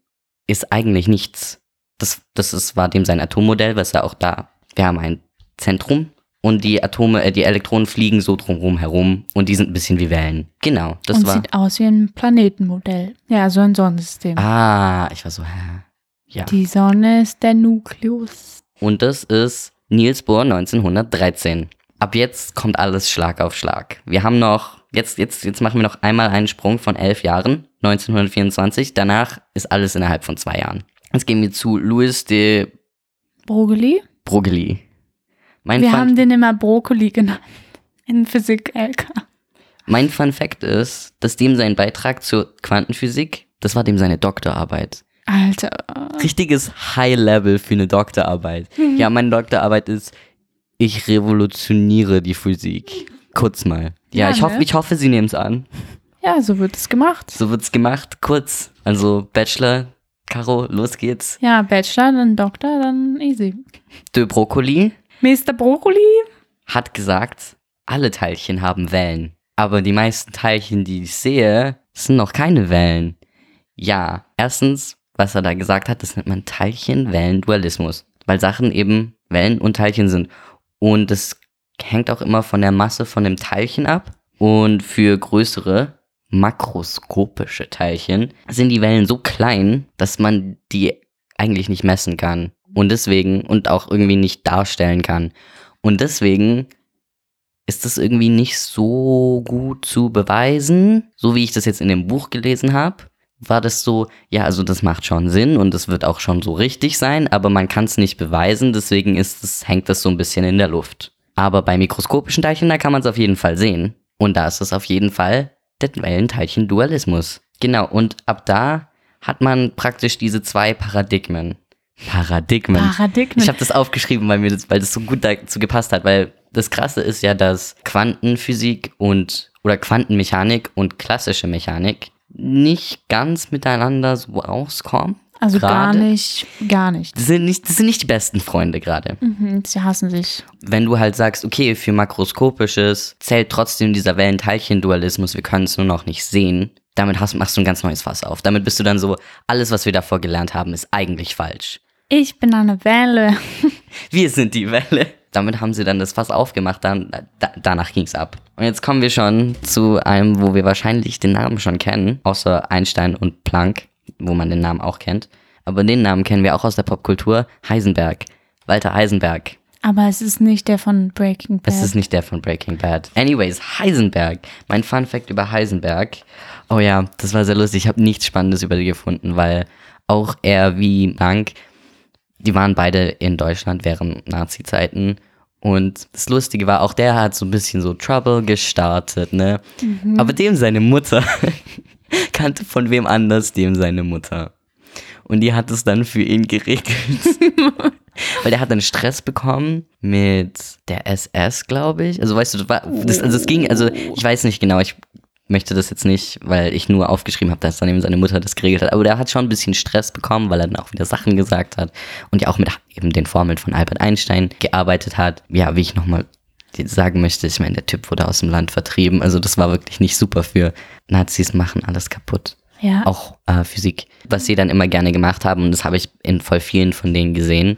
Speaker 2: ist eigentlich nichts. Das, das ist, war dem sein Atommodell, was er auch da, wir haben ein Zentrum und die Atome, äh, die Elektronen fliegen so drumherum herum und die sind ein bisschen wie Wellen. Genau, das
Speaker 1: und
Speaker 2: war.
Speaker 1: sieht aus wie ein Planetenmodell. Ja, so ein Sonnensystem.
Speaker 2: Ah, ich war so, hä? Ja.
Speaker 1: Die Sonne ist der Nukleus.
Speaker 2: Und das ist Niels Bohr 1913. Ab jetzt kommt alles Schlag auf Schlag. Wir haben noch, jetzt, jetzt, jetzt machen wir noch einmal einen Sprung von elf Jahren. 1924. Danach ist alles innerhalb von zwei Jahren. Jetzt gehen wir zu Louis de
Speaker 1: Broglie?
Speaker 2: Broglie. Mein
Speaker 1: Wir
Speaker 2: Fun,
Speaker 1: haben den immer Brokkoli genannt. In Physik LK.
Speaker 2: mein Fun Fact ist, dass dem sein Beitrag zur Quantenphysik, das war dem seine Doktorarbeit.
Speaker 1: Alter.
Speaker 2: Richtiges High-Level für eine Doktorarbeit. Ja, meine Doktorarbeit ist, ich revolutioniere die Physik. Kurz mal. Ja,
Speaker 1: Ja,
Speaker 2: ich, hoffe,
Speaker 1: ne?
Speaker 2: ich hoffe, Sie nehmen es an.
Speaker 1: Ja, so wird es gemacht.
Speaker 2: So wird's gemacht. Kurz. Also Bachelor, Caro, los geht's.
Speaker 1: Ja, Bachelor, dann Doktor, dann easy.
Speaker 2: De Broccoli
Speaker 1: Mr. Brokkoli?
Speaker 2: hat gesagt, alle Teilchen haben Wellen. Aber die meisten Teilchen, die ich sehe, sind noch keine Wellen. Ja, erstens, was er da gesagt hat, das nennt man Teilchen-Wellen-Dualismus. Weil Sachen eben Wellen und Teilchen sind. Und das hängt auch immer von der Masse von dem Teilchen ab. Und für größere, makroskopische Teilchen sind die Wellen so klein, dass man die eigentlich nicht messen kann. Und deswegen, und auch irgendwie nicht darstellen kann. Und deswegen ist das irgendwie nicht so gut zu beweisen. So wie ich das jetzt in dem Buch gelesen habe, war das so, ja, also das macht schon Sinn und es wird auch schon so richtig sein, aber man kann es nicht beweisen, deswegen ist es, hängt das so ein bisschen in der Luft. Aber bei mikroskopischen Teilchen, da kann man es auf jeden Fall sehen. Und da ist es auf jeden Fall der Wellenteilchen-Dualismus. Genau, und ab da hat man praktisch diese zwei Paradigmen. Paradigmen.
Speaker 1: Paradigmen.
Speaker 2: Ich habe das aufgeschrieben, weil mir das, weil das so gut dazu gepasst hat, weil das Krasse ist ja, dass Quantenphysik und oder Quantenmechanik und klassische Mechanik nicht ganz miteinander so auskommen.
Speaker 1: also gar
Speaker 2: gerade.
Speaker 1: nicht, gar nicht.
Speaker 2: Das sind nicht, das sind nicht die besten Freunde gerade.
Speaker 1: Mhm, sie hassen sich.
Speaker 2: Wenn du halt sagst, okay, für makroskopisches zählt trotzdem dieser Wellenteilchen-Dualismus, wir können es nur noch nicht sehen, damit hast, machst du ein ganz neues Fass auf. Damit bist du dann so, alles, was wir davor gelernt haben, ist eigentlich falsch.
Speaker 1: Ich bin eine Welle. [laughs]
Speaker 2: Wir sind die Welle. Damit haben sie dann das Fass aufgemacht, dann, da, danach ging's ab. Und jetzt kommen wir schon zu einem, wo wir wahrscheinlich den Namen schon kennen, außer Einstein und Planck, wo man den Namen auch kennt. Aber den Namen kennen wir auch aus der Popkultur, Heisenberg. Walter Heisenberg.
Speaker 1: Aber es ist nicht der von Breaking Bad.
Speaker 2: Es ist nicht der von Breaking Bad. Anyways, Heisenberg. Mein Fun Fact über Heisenberg. Oh ja, das war sehr lustig. Ich habe nichts Spannendes über die gefunden, weil auch er wie Planck, die waren beide in Deutschland während Nazi-Zeiten. Und das Lustige war, auch der hat so ein bisschen so Trouble gestartet, ne? Aber dem seine Mutter [laughs] kannte von wem anders dem seine Mutter. Und die hat es dann für ihn geregelt. [laughs] Weil der hat dann Stress bekommen mit der SS, glaube ich. Also weißt du, das war, das, also es ging, also ich weiß nicht genau, ich möchte das jetzt nicht, weil ich nur aufgeschrieben habe, dass dann eben seine Mutter das geregelt hat. Aber der hat schon ein bisschen Stress bekommen, weil er dann auch wieder Sachen gesagt hat und ja auch mit eben den Formeln von Albert Einstein gearbeitet hat. Ja, wie ich nochmal sagen möchte, ich meine, der Typ wurde aus dem Land vertrieben. Also das war wirklich nicht super für Nazis machen alles kaputt
Speaker 1: Ja.
Speaker 2: auch äh, Physik. Was sie dann immer gerne gemacht haben, und das habe ich in voll vielen von denen gesehen,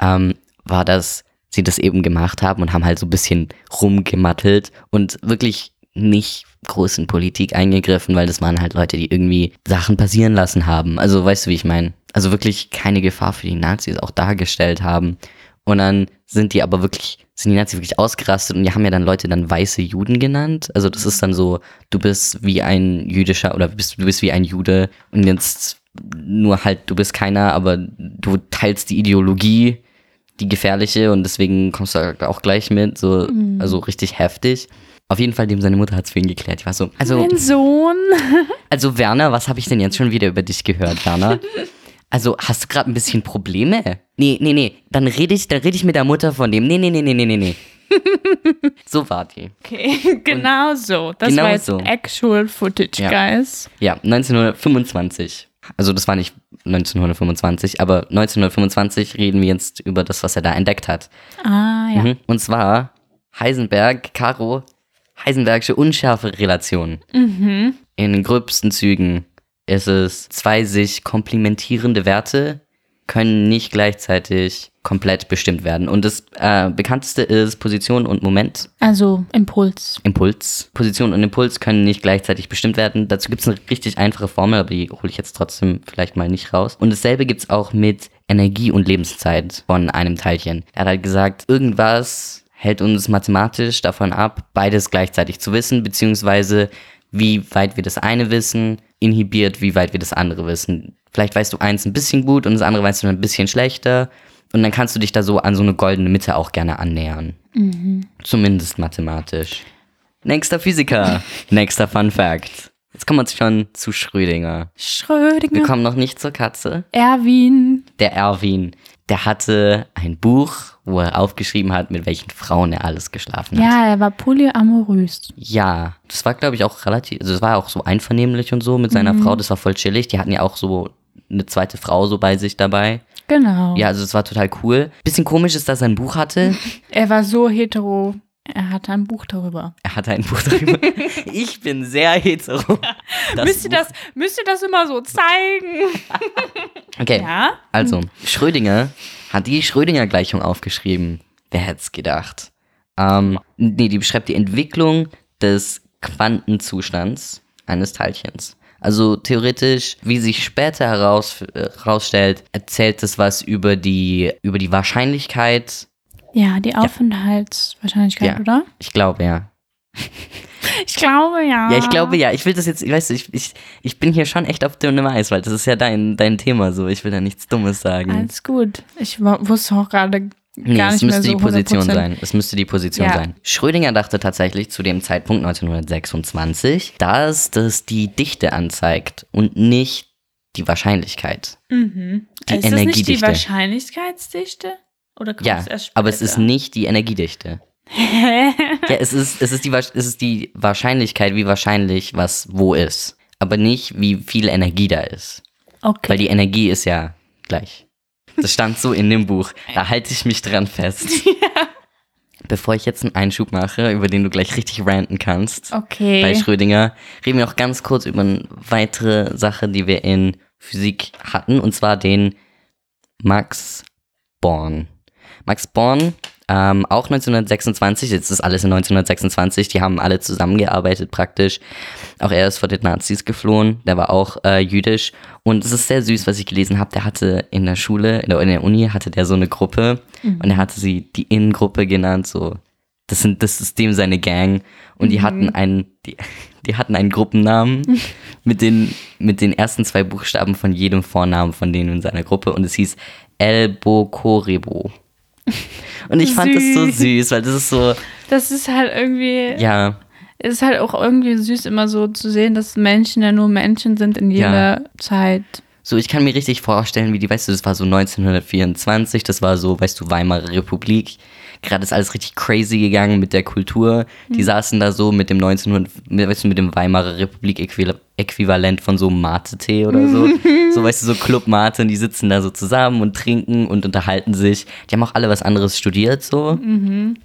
Speaker 2: ähm, war, dass sie das eben gemacht haben und haben halt so ein bisschen rumgemattelt und wirklich nicht groß in Politik eingegriffen, weil das waren halt Leute, die irgendwie Sachen passieren lassen haben. Also weißt du, wie ich meine? Also wirklich keine Gefahr für die Nazis auch dargestellt haben. Und dann sind die aber wirklich, sind die Nazis wirklich ausgerastet und die haben ja dann Leute dann weiße Juden genannt. Also das ist dann so, du bist wie ein jüdischer oder bist, du bist wie ein Jude und jetzt nur halt, du bist keiner, aber du teilst die Ideologie, die gefährliche und deswegen kommst du auch gleich mit, so, also richtig heftig. Auf jeden Fall, dem seine Mutter hat es für ihn geklärt. Ich war so, also,
Speaker 1: mein Sohn. [laughs]
Speaker 2: also Werner, was habe ich denn jetzt schon wieder über dich gehört, Werner? Also, hast du gerade ein bisschen Probleme? Nee, nee, nee. Dann rede ich, dann rede ich mit der Mutter von dem. Nee, nee, nee, nee, nee, nee, nee. [laughs] so war die.
Speaker 1: Okay, [laughs] genau so. Das
Speaker 2: Genau
Speaker 1: war jetzt
Speaker 2: so.
Speaker 1: actual footage,
Speaker 2: Ja.
Speaker 1: guys.
Speaker 2: Ja, 1925. Also, das war nicht 1925, aber 1925 reden wir jetzt über das, was er da entdeckt hat.
Speaker 1: Ah, ja.
Speaker 2: Mhm. Und zwar Heisenberg, Caro, Heisenbergsche Unschärferelation.
Speaker 1: Mhm.
Speaker 2: In den gröbsten Zügen ist es zwei sich komplementierende Werte können nicht gleichzeitig komplett bestimmt werden. Und das äh, bekannteste ist Position und Moment.
Speaker 1: Also Impuls.
Speaker 2: Impuls. Position und Impuls können nicht gleichzeitig bestimmt werden. Dazu gibt es eine richtig einfache Formel, aber die hole ich jetzt trotzdem vielleicht mal nicht raus. Und dasselbe gibt es auch mit Energie und Lebenszeit von einem Teilchen. Er hat halt gesagt, irgendwas hält uns mathematisch davon ab, beides gleichzeitig zu wissen, beziehungsweise wie weit wir das eine wissen, inhibiert, wie weit wir das andere wissen. Vielleicht weißt du eins ein bisschen gut und das andere weißt du ein bisschen schlechter. Und dann kannst du dich da so an so eine goldene Mitte auch gerne annähern. Zumindest mathematisch. Nächster Physiker. [laughs] Nächster Fun Fact. Jetzt kommen wir schon zu Schrödinger. Wir
Speaker 1: Schrödinger.
Speaker 2: kommen noch nicht zur Katze.
Speaker 1: Erwin.
Speaker 2: Der Erwin, der hatte ein Buch, wo er aufgeschrieben hat, mit welchen Frauen er alles geschlafen hat.
Speaker 1: Ja, er war polyamorös.
Speaker 2: Ja, das war, glaube ich, auch relativ, also das war auch so einvernehmlich und so mit seiner Frau, das war voll chillig. Die hatten ja auch so eine zweite Frau so bei sich dabei.
Speaker 1: Genau.
Speaker 2: Ja, also das war total cool. Bisschen komisch ist, dass er ein Buch hatte. [laughs]
Speaker 1: Er war so hetero. Er hatte ein Buch darüber.
Speaker 2: Er hatte ein Buch darüber. [laughs] Ich bin sehr hetero. Das
Speaker 1: müsst, ihr das, müsst ihr das immer so zeigen? [laughs]
Speaker 2: Okay,
Speaker 1: Ja?
Speaker 2: also Schrödinger hat die Schrödinger-Gleichung aufgeschrieben. Wer hätte es gedacht? Ähm, nee, die beschreibt die Entwicklung des Quantenzustands eines Teilchens. Also theoretisch, wie sich später heraus, äh, herausstellt, erzählt es was über die, über die Wahrscheinlichkeit.
Speaker 1: Ja, die Aufenthaltswahrscheinlichkeit,
Speaker 2: Ja.
Speaker 1: oder?
Speaker 2: Ich glaube, ja.
Speaker 1: Ich glaube ja.
Speaker 2: Ja, ich glaube, ja. Ich will das jetzt, weißt du, ich, ich, ich bin hier schon echt auf dünnem Eis, weil das ist ja dein, dein Thema so. Ich will da nichts Dummes sagen.
Speaker 1: Alles gut. Ich wusste auch gerade
Speaker 2: Nee,
Speaker 1: gar
Speaker 2: es müsste
Speaker 1: so
Speaker 2: die Position
Speaker 1: 100%.
Speaker 2: sein. Es müsste die Position
Speaker 1: Ja.
Speaker 2: sein. Schrödinger dachte tatsächlich zu dem Zeitpunkt 1926, dass das die Dichte anzeigt und nicht die Wahrscheinlichkeit.
Speaker 1: Mhm.
Speaker 2: Die
Speaker 1: ist das nicht die
Speaker 2: Energiedichte.
Speaker 1: Wahrscheinlichkeitsdichte? Oder kommt
Speaker 2: Ja,
Speaker 1: es erst
Speaker 2: aber es ist
Speaker 1: später?
Speaker 2: nicht die Energiedichte. Ja, es ist, es, ist die, es ist die Wahrscheinlichkeit, wie wahrscheinlich was wo ist. Aber nicht, wie viel Energie da ist.
Speaker 1: okay.
Speaker 2: Weil die Energie ist ja gleich. Das stand so in dem Buch. Da halte ich mich dran fest. [laughs] Bevor ich jetzt einen Einschub mache, über den du gleich richtig ranten kannst, bei
Speaker 1: okay.
Speaker 2: Schrödinger, reden wir noch ganz kurz über eine weitere Sache, die wir in Physik hatten, und zwar den Max Born. Max Born, ähm, auch 1926, jetzt ist alles in 1926, die haben alle zusammengearbeitet praktisch. Auch er ist vor den Nazis geflohen, der war auch äh, jüdisch. Und es ist sehr süß, was ich gelesen habe. Der hatte in der Schule, in der, in der Uni, hatte der so eine Gruppe. Und er hatte sie die Innengruppe genannt, so das sind das ist dem seine Gang. Und die hatten einen die, die hatten einen Gruppennamen [laughs] mit den mit den ersten zwei Buchstaben von jedem Vornamen von denen in seiner Gruppe. Und es hieß Elbo Korebo. Und ich fand das so
Speaker 1: Süß.
Speaker 2: weil das ist so
Speaker 1: Das ist halt irgendwie,
Speaker 2: ja,
Speaker 1: es ist halt auch irgendwie süß, immer so zu sehen, dass Menschen ja nur Menschen sind in jeder Zeit.
Speaker 2: so ich kann mir richtig vorstellen, wie die, weißt du, das war so 1924, das war so, weißt du, Weimarer Republik. Gerade ist alles richtig crazy gegangen mit der Kultur. Die saßen da so mit dem 1900, mit, weißt du, mit dem Weimarer Republik Äquivalent von so Mate-Tee oder so. [laughs] so, weißt du, so Club Mate und die sitzen da so zusammen und trinken und unterhalten sich. Die haben auch alle was anderes studiert so,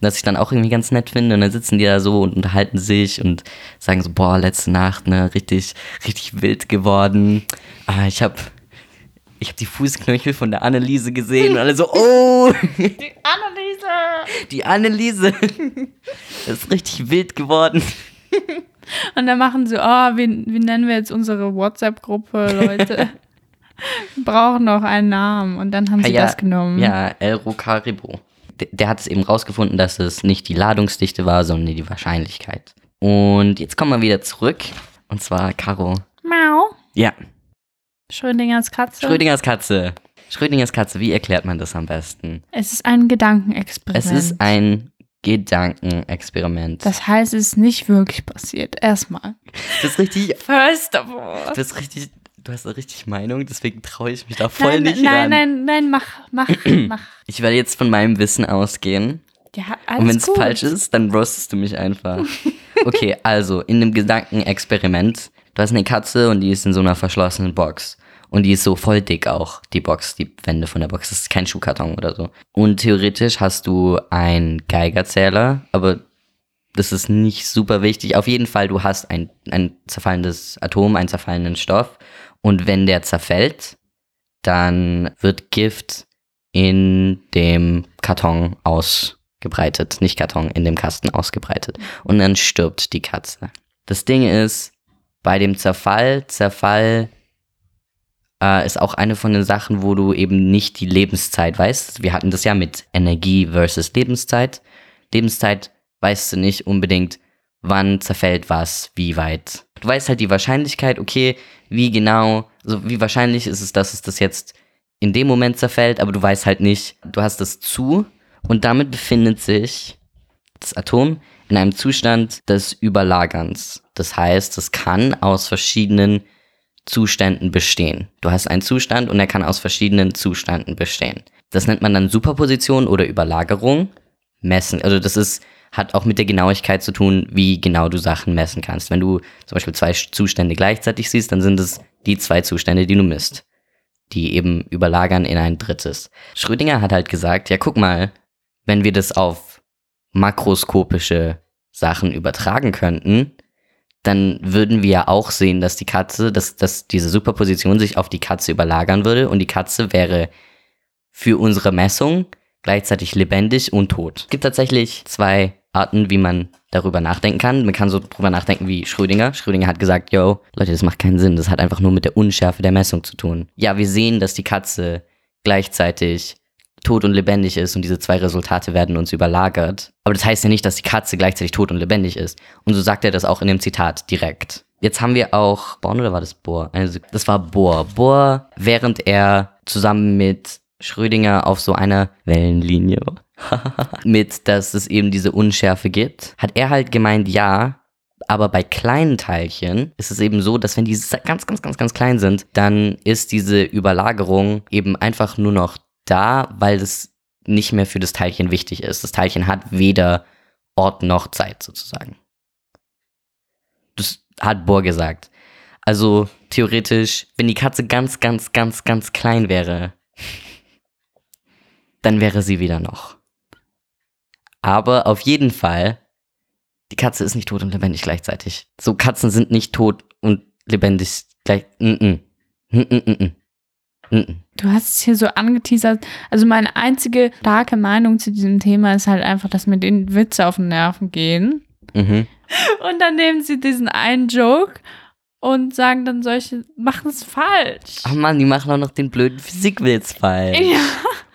Speaker 2: was ich dann auch irgendwie ganz nett finde. Und dann sitzen die da so und unterhalten sich und sagen so, boah, letzte Nacht, ne, richtig, richtig wild geworden. Ah, ich hab, ich hab die Fußknöchel von der Anneliese gesehen und alle so, [laughs] oh,
Speaker 1: Die Anneliese!
Speaker 2: die Anneliese. [laughs] Das ist richtig wild geworden. [laughs]
Speaker 1: Und dann machen sie, oh, wie, wie nennen wir jetzt unsere WhatsApp-Gruppe, Leute? Wir [laughs] brauchen noch einen Namen. Und dann haben sie
Speaker 2: ja,
Speaker 1: das genommen.
Speaker 2: Ja, El Rocaribo. Der, der hat es eben rausgefunden, dass es nicht die Ladungsdichte war, sondern die Wahrscheinlichkeit. Und jetzt kommen wir wieder zurück. Und zwar Caro.
Speaker 1: Miau.
Speaker 2: Ja,
Speaker 1: Schrödingers Katze.
Speaker 2: Schrödingers Katze. Schrödingers Katze, wie erklärt man das am besten?
Speaker 1: Es ist ein Gedankenexperiment.
Speaker 2: Es ist ein Gedankenexperiment.
Speaker 1: Das heißt, es ist nicht wirklich passiert. Erstmal.
Speaker 2: Du bist richtig,
Speaker 1: First of all.
Speaker 2: du bist richtig, du hast eine richtig Meinung, deswegen traue ich mich da voll
Speaker 1: Nein,
Speaker 2: nicht
Speaker 1: nein,
Speaker 2: ran.
Speaker 1: nein, nein, mach, mach, [clears throat] mach.
Speaker 2: Ich werde jetzt von meinem Wissen ausgehen.
Speaker 1: Ja, alles
Speaker 2: Und wenn es falsch ist, dann roastest du mich einfach. [laughs] Okay, also in dem Gedankenexperiment, du hast eine Katze und die ist in so einer verschlossenen Box. Und die ist so voll dick auch, die Box, die Wände von der Box. Das ist kein Schuhkarton oder so. Und theoretisch hast du einen Geigerzähler, aber das ist nicht super wichtig. Auf jeden Fall, du hast ein, ein zerfallendes Atom, einen zerfallenen Stoff. Und wenn der zerfällt, dann wird Gift in dem Karton ausgebreitet. Nicht Karton, in dem Kasten ausgebreitet. Und dann stirbt die Katze. Das Ding ist, bei dem Zerfall, Zerfall äh, ist auch eine von den Sachen, wo du eben nicht die Lebenszeit weißt. Wir hatten das ja mit Energie versus Lebenszeit. Lebenszeit weißt du nicht unbedingt, wann zerfällt was, wie weit Du weißt halt die Wahrscheinlichkeit, okay, wie genau, also wie wahrscheinlich ist es, dass es das jetzt in dem Moment zerfällt, aber du weißt halt nicht, du hast es zu und damit befindet sich das Atom in einem Zustand des Überlagerns. Das heißt, es kann aus verschiedenen Zuständen bestehen. Du hast einen Zustand und er kann aus verschiedenen Zuständen bestehen. Das nennt man dann Superposition oder Überlagerung. Messen. Also das ist, hat auch mit der Genauigkeit zu tun, wie genau du Sachen messen kannst. Wenn du zum Beispiel zwei Zustände gleichzeitig siehst, dann sind es die zwei Zustände, die du misst. Die eben überlagern in ein drittes. Schrödinger hat halt gesagt, ja guck mal, wenn wir das auf makroskopische Sachen übertragen könnten, dann würden wir ja auch sehen, dass die Katze, dass, dass diese Superposition sich auf die Katze überlagern würde und die Katze wäre für unsere Messung gleichzeitig lebendig und tot. Es gibt tatsächlich zwei Arten, wie man darüber nachdenken kann. Man kann so drüber nachdenken wie Schrödinger. Schrödinger hat gesagt, yo, Leute, das macht keinen Sinn. Das hat einfach nur mit der Unschärfe der Messung zu tun. Ja, wir sehen, dass die Katze gleichzeitig tot und lebendig ist und diese zwei Resultate werden uns überlagert. Aber das heißt ja nicht, dass die Katze gleichzeitig tot und lebendig ist. Und so sagt er das auch in dem Zitat direkt. Jetzt haben wir auch Born oder war das Bohr? Also, das war Bohr. Bohr, während er zusammen mit Schrödinger auf so einer Wellenlinie [laughs] mit, dass es eben diese Unschärfe gibt, hat er halt gemeint, ja, aber bei kleinen Teilchen ist es eben so, dass wenn die ganz, ganz, ganz, ganz klein sind, dann ist diese Überlagerung eben einfach nur noch da, weil es nicht mehr für das Teilchen wichtig ist. Das Teilchen hat weder Ort noch Zeit sozusagen. Das hat Bohr gesagt. Also theoretisch, wenn die Katze ganz, ganz, ganz, ganz klein wäre, dann wäre sie wieder noch. Aber auf jeden Fall, die Katze ist nicht tot und lebendig gleichzeitig. So Katzen sind nicht tot und lebendig gleich. Mm -mm. Mm -mm -mm. mm.
Speaker 1: Du hast es hier so angeteasert. Also meine einzige starke Meinung zu diesem Thema ist halt einfach, dass mir den Witze auf den Nerven gehen.
Speaker 2: Mhm. [laughs]
Speaker 1: Und dann nehmen sie diesen einen Joke und sagen dann solche, machen es falsch.
Speaker 2: Ach Mann, die machen auch noch den blöden Physikwitz falsch.
Speaker 1: Ja.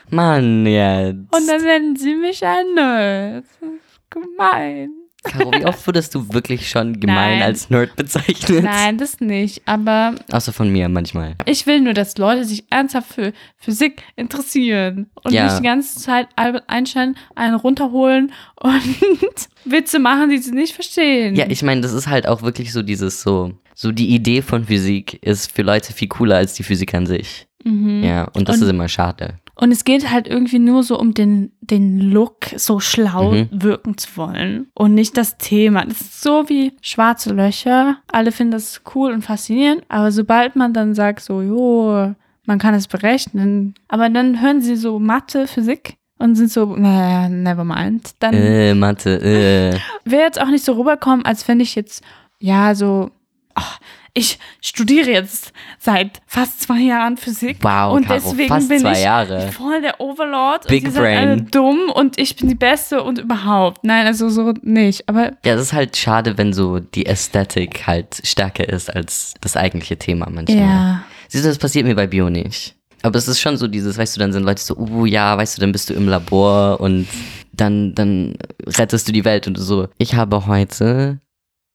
Speaker 2: Mann, jetzt.
Speaker 1: Und dann nennen sie mich ein Nerd. Das ist gemein.
Speaker 2: Caro, wie oft wurdest du wirklich schon gemein
Speaker 1: Nein.
Speaker 2: als Nerd bezeichnet?
Speaker 1: Nein, das nicht. Aber
Speaker 2: Außer von mir manchmal.
Speaker 1: ich will nur, dass Leute sich ernsthaft für Physik interessieren und
Speaker 2: Ja.
Speaker 1: nicht die ganze Zeit Albert Einstein einen runterholen und [laughs] Witze machen, die sie nicht verstehen.
Speaker 2: Ja, ich meine, das ist halt auch wirklich so dieses so, so die Idee von Physik ist für Leute viel cooler als die Physik an sich.
Speaker 1: Mhm.
Speaker 2: Ja, und das
Speaker 1: Und-
Speaker 2: ist immer schade.
Speaker 1: Und es geht halt irgendwie nur so um den, den Look, so schlau
Speaker 2: Mhm.
Speaker 1: wirken zu wollen und nicht das Thema. Das ist so wie schwarze Löcher. Alle finden das cool und faszinierend, aber sobald man dann sagt, so, jo, man kann es berechnen, aber dann hören sie so Mathe, Physik und sind so, naja, never mind. Dann
Speaker 2: Äh, Mathe, äh. [laughs]
Speaker 1: wäre jetzt auch nicht so rüberkommen, als wenn ich jetzt, ja, so, ach, ich studiere jetzt seit fast zwei Jahren Physik.
Speaker 2: Wow,
Speaker 1: und
Speaker 2: Caro,
Speaker 1: deswegen
Speaker 2: fast
Speaker 1: bin
Speaker 2: zwei
Speaker 1: ich
Speaker 2: Jahre.
Speaker 1: voll der Overlord
Speaker 2: Big
Speaker 1: und die sind alle dumm und ich bin die Beste und überhaupt. Nein, also so nicht. Aber
Speaker 2: Ja, das ist halt schade, wenn so die Ästhetik halt stärker ist als das eigentliche Thema manchmal.
Speaker 1: ja.
Speaker 2: Siehst du, das passiert mir bei Bio nicht. Aber es ist schon so dieses, weißt du, dann sind Leute so, uh, ja, weißt du, dann bist du im Labor und dann, dann rettest du die Welt und so, ich habe heute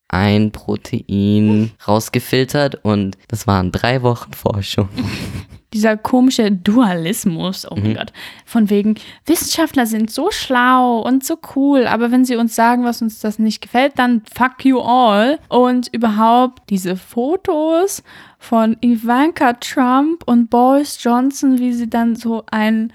Speaker 2: ein Protein rausgefiltert und das waren drei Wochen Forschung. [laughs]
Speaker 1: Dieser komische Dualismus, oh mein
Speaker 2: Mhm.
Speaker 1: Gott, von wegen, Wissenschaftler sind so schlau und so cool, aber wenn sie uns sagen, was uns das nicht gefällt, dann fuck you all. Und überhaupt diese Fotos von Ivanka Trump und Boris Johnson, wie sie dann so ein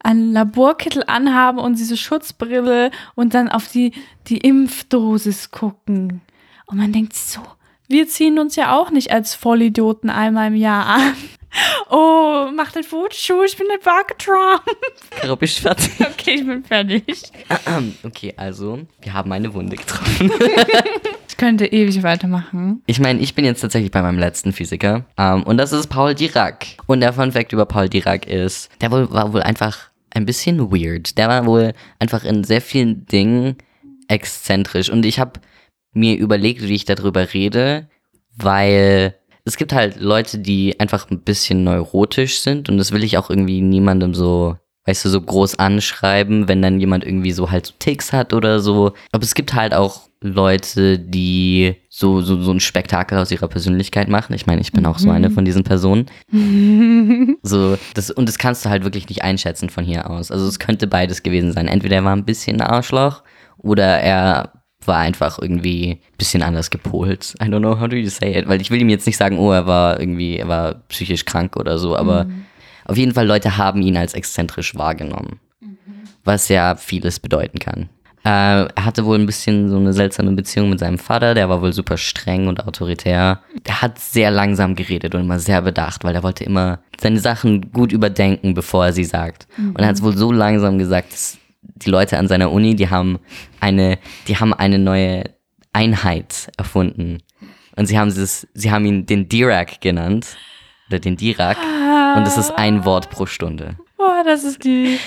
Speaker 1: einen Laborkittel anhaben und diese Schutzbrille und dann auf die, die Impfdosis gucken. Und man denkt so, wir ziehen uns ja auch nicht als Vollidioten einmal im Jahr an. [laughs] Oh, mach den Fotoshow, ich bin der Barke Trump.
Speaker 2: Caro, [laughs] bist fertig? [laughs]
Speaker 1: Okay, ich bin fertig. [clears throat]
Speaker 2: Okay, also, wir haben eine Wunde getroffen.
Speaker 1: Ich könnte ewig weitermachen.
Speaker 2: Ich meine, ich bin jetzt tatsächlich bei meinem letzten Physiker. Ähm, und das ist Paul Dirac. Und der Fun Fact über Paul Dirac ist, der wohl, war wohl einfach ein bisschen weird. Der war wohl einfach in sehr vielen Dingen exzentrisch. Und ich habe mir überlegt, wie ich darüber rede, weil es gibt halt Leute, die einfach ein bisschen neurotisch sind. Und das will ich auch irgendwie niemandem so, weißt du, so groß anschreiben, wenn dann jemand irgendwie so halt so Ticks hat oder so. Aber es gibt halt auch Leute, die so, so, so ein Spektakel aus ihrer Persönlichkeit machen. Ich meine, ich bin auch so eine von diesen Personen. [laughs] so, das, und das kannst du halt wirklich nicht einschätzen von hier aus. Also es könnte beides gewesen sein. Entweder er war ein bisschen ein Arschloch oder er war einfach irgendwie ein bisschen anders gepolt. I don't know how do you say it. Weil ich will ihm jetzt nicht sagen, oh, er war irgendwie, er war psychisch krank oder so, aber
Speaker 1: Mhm.
Speaker 2: auf jeden Fall Leute haben ihn als exzentrisch wahrgenommen. Was ja vieles bedeuten kann. Äh, er hatte wohl ein bisschen so eine seltsame Beziehung mit seinem Vater, der war wohl super streng und autoritär. Er hat sehr langsam geredet und immer sehr bedacht, weil er wollte immer seine Sachen gut überdenken, bevor er sie sagt. Und er hat es wohl so langsam gesagt, dass die Leute an seiner Uni, die haben eine, die haben eine neue Einheit erfunden. Und sie haben es, sie haben ihn den Dirac genannt. Oder den Dirac. Und es ist ein Wort pro Stunde.
Speaker 1: Boah, das ist die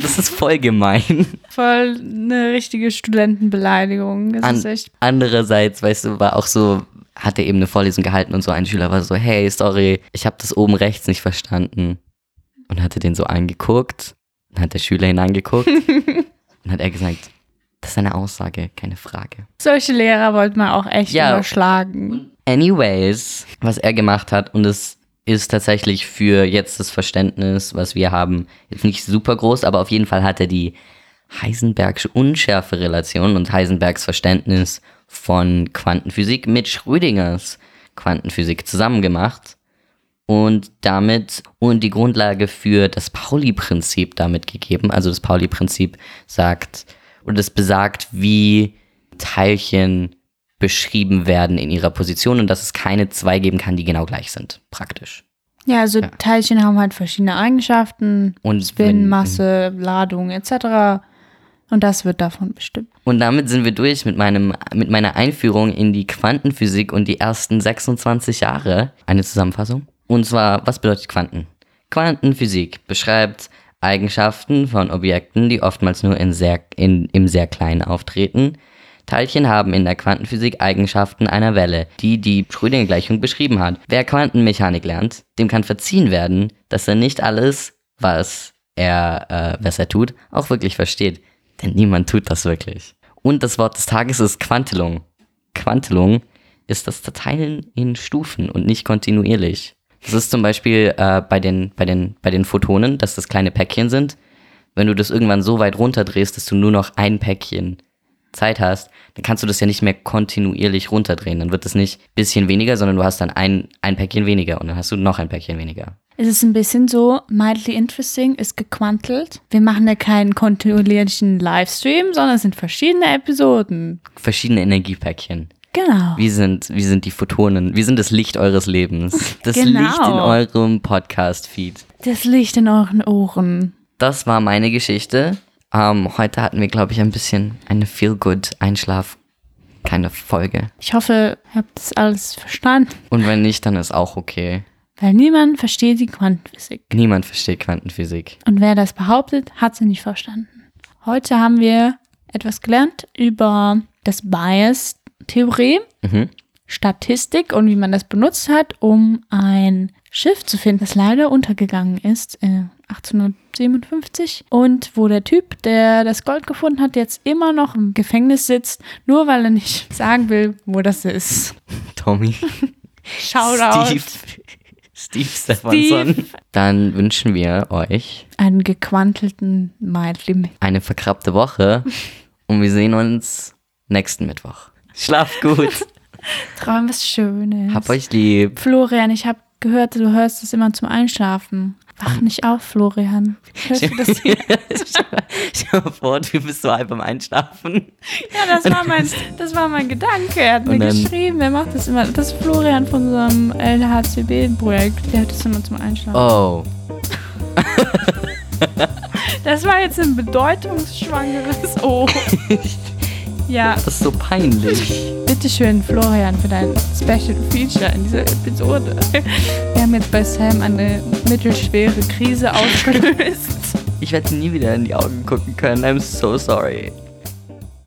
Speaker 2: Das ist voll gemein.
Speaker 1: voll eine richtige Studentenbeleidigung. Das
Speaker 2: An,
Speaker 1: ist echt.
Speaker 2: andererseits, weißt du, war auch so, hat er eben eine Vorlesung gehalten und so ein Schüler war so, hey, sorry, ich habe das oben rechts nicht verstanden. Und hatte den so angeguckt. Dann hat der Schüler ihn angeguckt. [laughs] und hat er gesagt, das ist eine Aussage, keine Frage.
Speaker 1: Solche Lehrer wollte man auch echt
Speaker 2: Ja.
Speaker 1: überschlagen.
Speaker 2: Anyways, was er gemacht hat, und es ist tatsächlich für jetzt das Verständnis, was wir haben, jetzt nicht super groß, aber auf jeden Fall hat er die Heisenbergsche Unschärferelation und Heisenbergs Verständnis von Quantenphysik mit Schrödingers Quantenphysik zusammen gemacht und damit und die Grundlage für das Pauli-Prinzip damit gegeben. Also das Pauli-Prinzip sagt oder das besagt, wie Teilchen beschrieben werden in ihrer Position und dass es keine zwei geben kann, die genau gleich sind, praktisch.
Speaker 1: Ja, also Teilchen haben halt verschiedene Eigenschaften.
Speaker 2: Und
Speaker 1: Spin, Masse, Ladung etc. Und das wird davon bestimmt.
Speaker 2: Und damit sind wir durch mit, meinem, mit meiner Einführung in die Quantenphysik und die ersten 26 Jahre. Eine Zusammenfassung. Und zwar, was bedeutet Quanten? Quantenphysik beschreibt Eigenschaften von Objekten, die oftmals nur in sehr, in, im sehr Kleinen auftreten. Teilchen haben in der Quantenphysik Eigenschaften einer Welle, die die Schrödinger-Gleichung beschrieben hat. Wer Quantenmechanik lernt, dem kann verziehen werden, dass er nicht alles, was er, äh, was er tut, auch wirklich versteht. Denn niemand tut das wirklich. Und das Wort des Tages ist Quantelung. Quantelung ist das Zerteilen in Stufen und nicht kontinuierlich. Das ist zum Beispiel äh, bei, den, bei, den, bei den Photonen, dass das kleine Päckchen sind. Wenn du das irgendwann so weit runterdrehst, dass du nur noch ein Päckchen Zeit hast, dann kannst du das ja nicht mehr kontinuierlich runterdrehen. Dann wird es nicht ein bisschen weniger, sondern du hast dann ein, ein Päckchen weniger und dann hast du noch ein Päckchen weniger.
Speaker 1: Es ist ein bisschen so, mildly interesting ist gequantelt. Wir machen ja keinen kontinuierlichen Livestream, sondern es sind verschiedene Episoden.
Speaker 2: Verschiedene Energiepäckchen.
Speaker 1: Genau.
Speaker 2: Wir sind, wir sind die Photonen. Wir sind das Licht eures Lebens. Das
Speaker 1: Genau.
Speaker 2: Licht in eurem Podcast-Feed.
Speaker 1: Das Licht in euren Ohren.
Speaker 2: Das war meine Geschichte. Ähm, heute hatten wir, glaube ich, ein bisschen eine Feel-Good-Einschlaf. Keine Folge.
Speaker 1: Ich hoffe, ihr habt das alles verstanden,
Speaker 2: Und wenn nicht, dann ist auch okay.
Speaker 1: weil niemand versteht die Quantenphysik.
Speaker 2: Niemand versteht Quantenphysik.
Speaker 1: Und wer das behauptet, hat sie nicht verstanden. Heute haben wir etwas gelernt über das Bias-Theorie,
Speaker 2: Mhm.
Speaker 1: Statistik und wie man das benutzt hat, um ein Schiff zu finden, das leider untergegangen ist, äh, 1857. Und wo der Typ, der das Gold gefunden hat, jetzt immer noch im Gefängnis sitzt, nur weil er nicht [laughs] sagen will, wo das ist. [laughs]
Speaker 2: Tommy.
Speaker 1: Shoutout.
Speaker 2: Steve. Steve Stefansson.
Speaker 1: Steve.
Speaker 2: Dann wünschen wir euch
Speaker 1: Einen gequantelten Mildly.
Speaker 2: eine verkrappte Woche [laughs] und wir sehen uns nächsten Mittwoch. Schlaft gut. [laughs]
Speaker 1: Traum was Schönes.
Speaker 2: Hab euch lieb.
Speaker 1: Florian, ich habe gehört, du hörst es immer zum Einschlafen. Wach nicht auf, Florian. Hörst du das [laughs] hier?
Speaker 2: Stell dir vor, du bist so halb beim Einschlafen.
Speaker 1: Ja, das war mein, das war mein Gedanke. Er hat mir
Speaker 2: dann-
Speaker 1: geschrieben, wer macht das immer? Das ist Florian von unserem LHCB-Projekt. Der hört das immer zum Einschlafen.
Speaker 2: Oh. [laughs]
Speaker 1: Das war jetzt ein bedeutungsschwangeres O. ja,
Speaker 2: Das ist so peinlich.
Speaker 1: bitteschön, Florian, für dein Special Feature in dieser Episode. Wir haben jetzt bei Sam eine mittelschwere Krise [laughs] ausgelöst.
Speaker 2: Ich werde nie wieder in die Augen gucken können. I'm so sorry.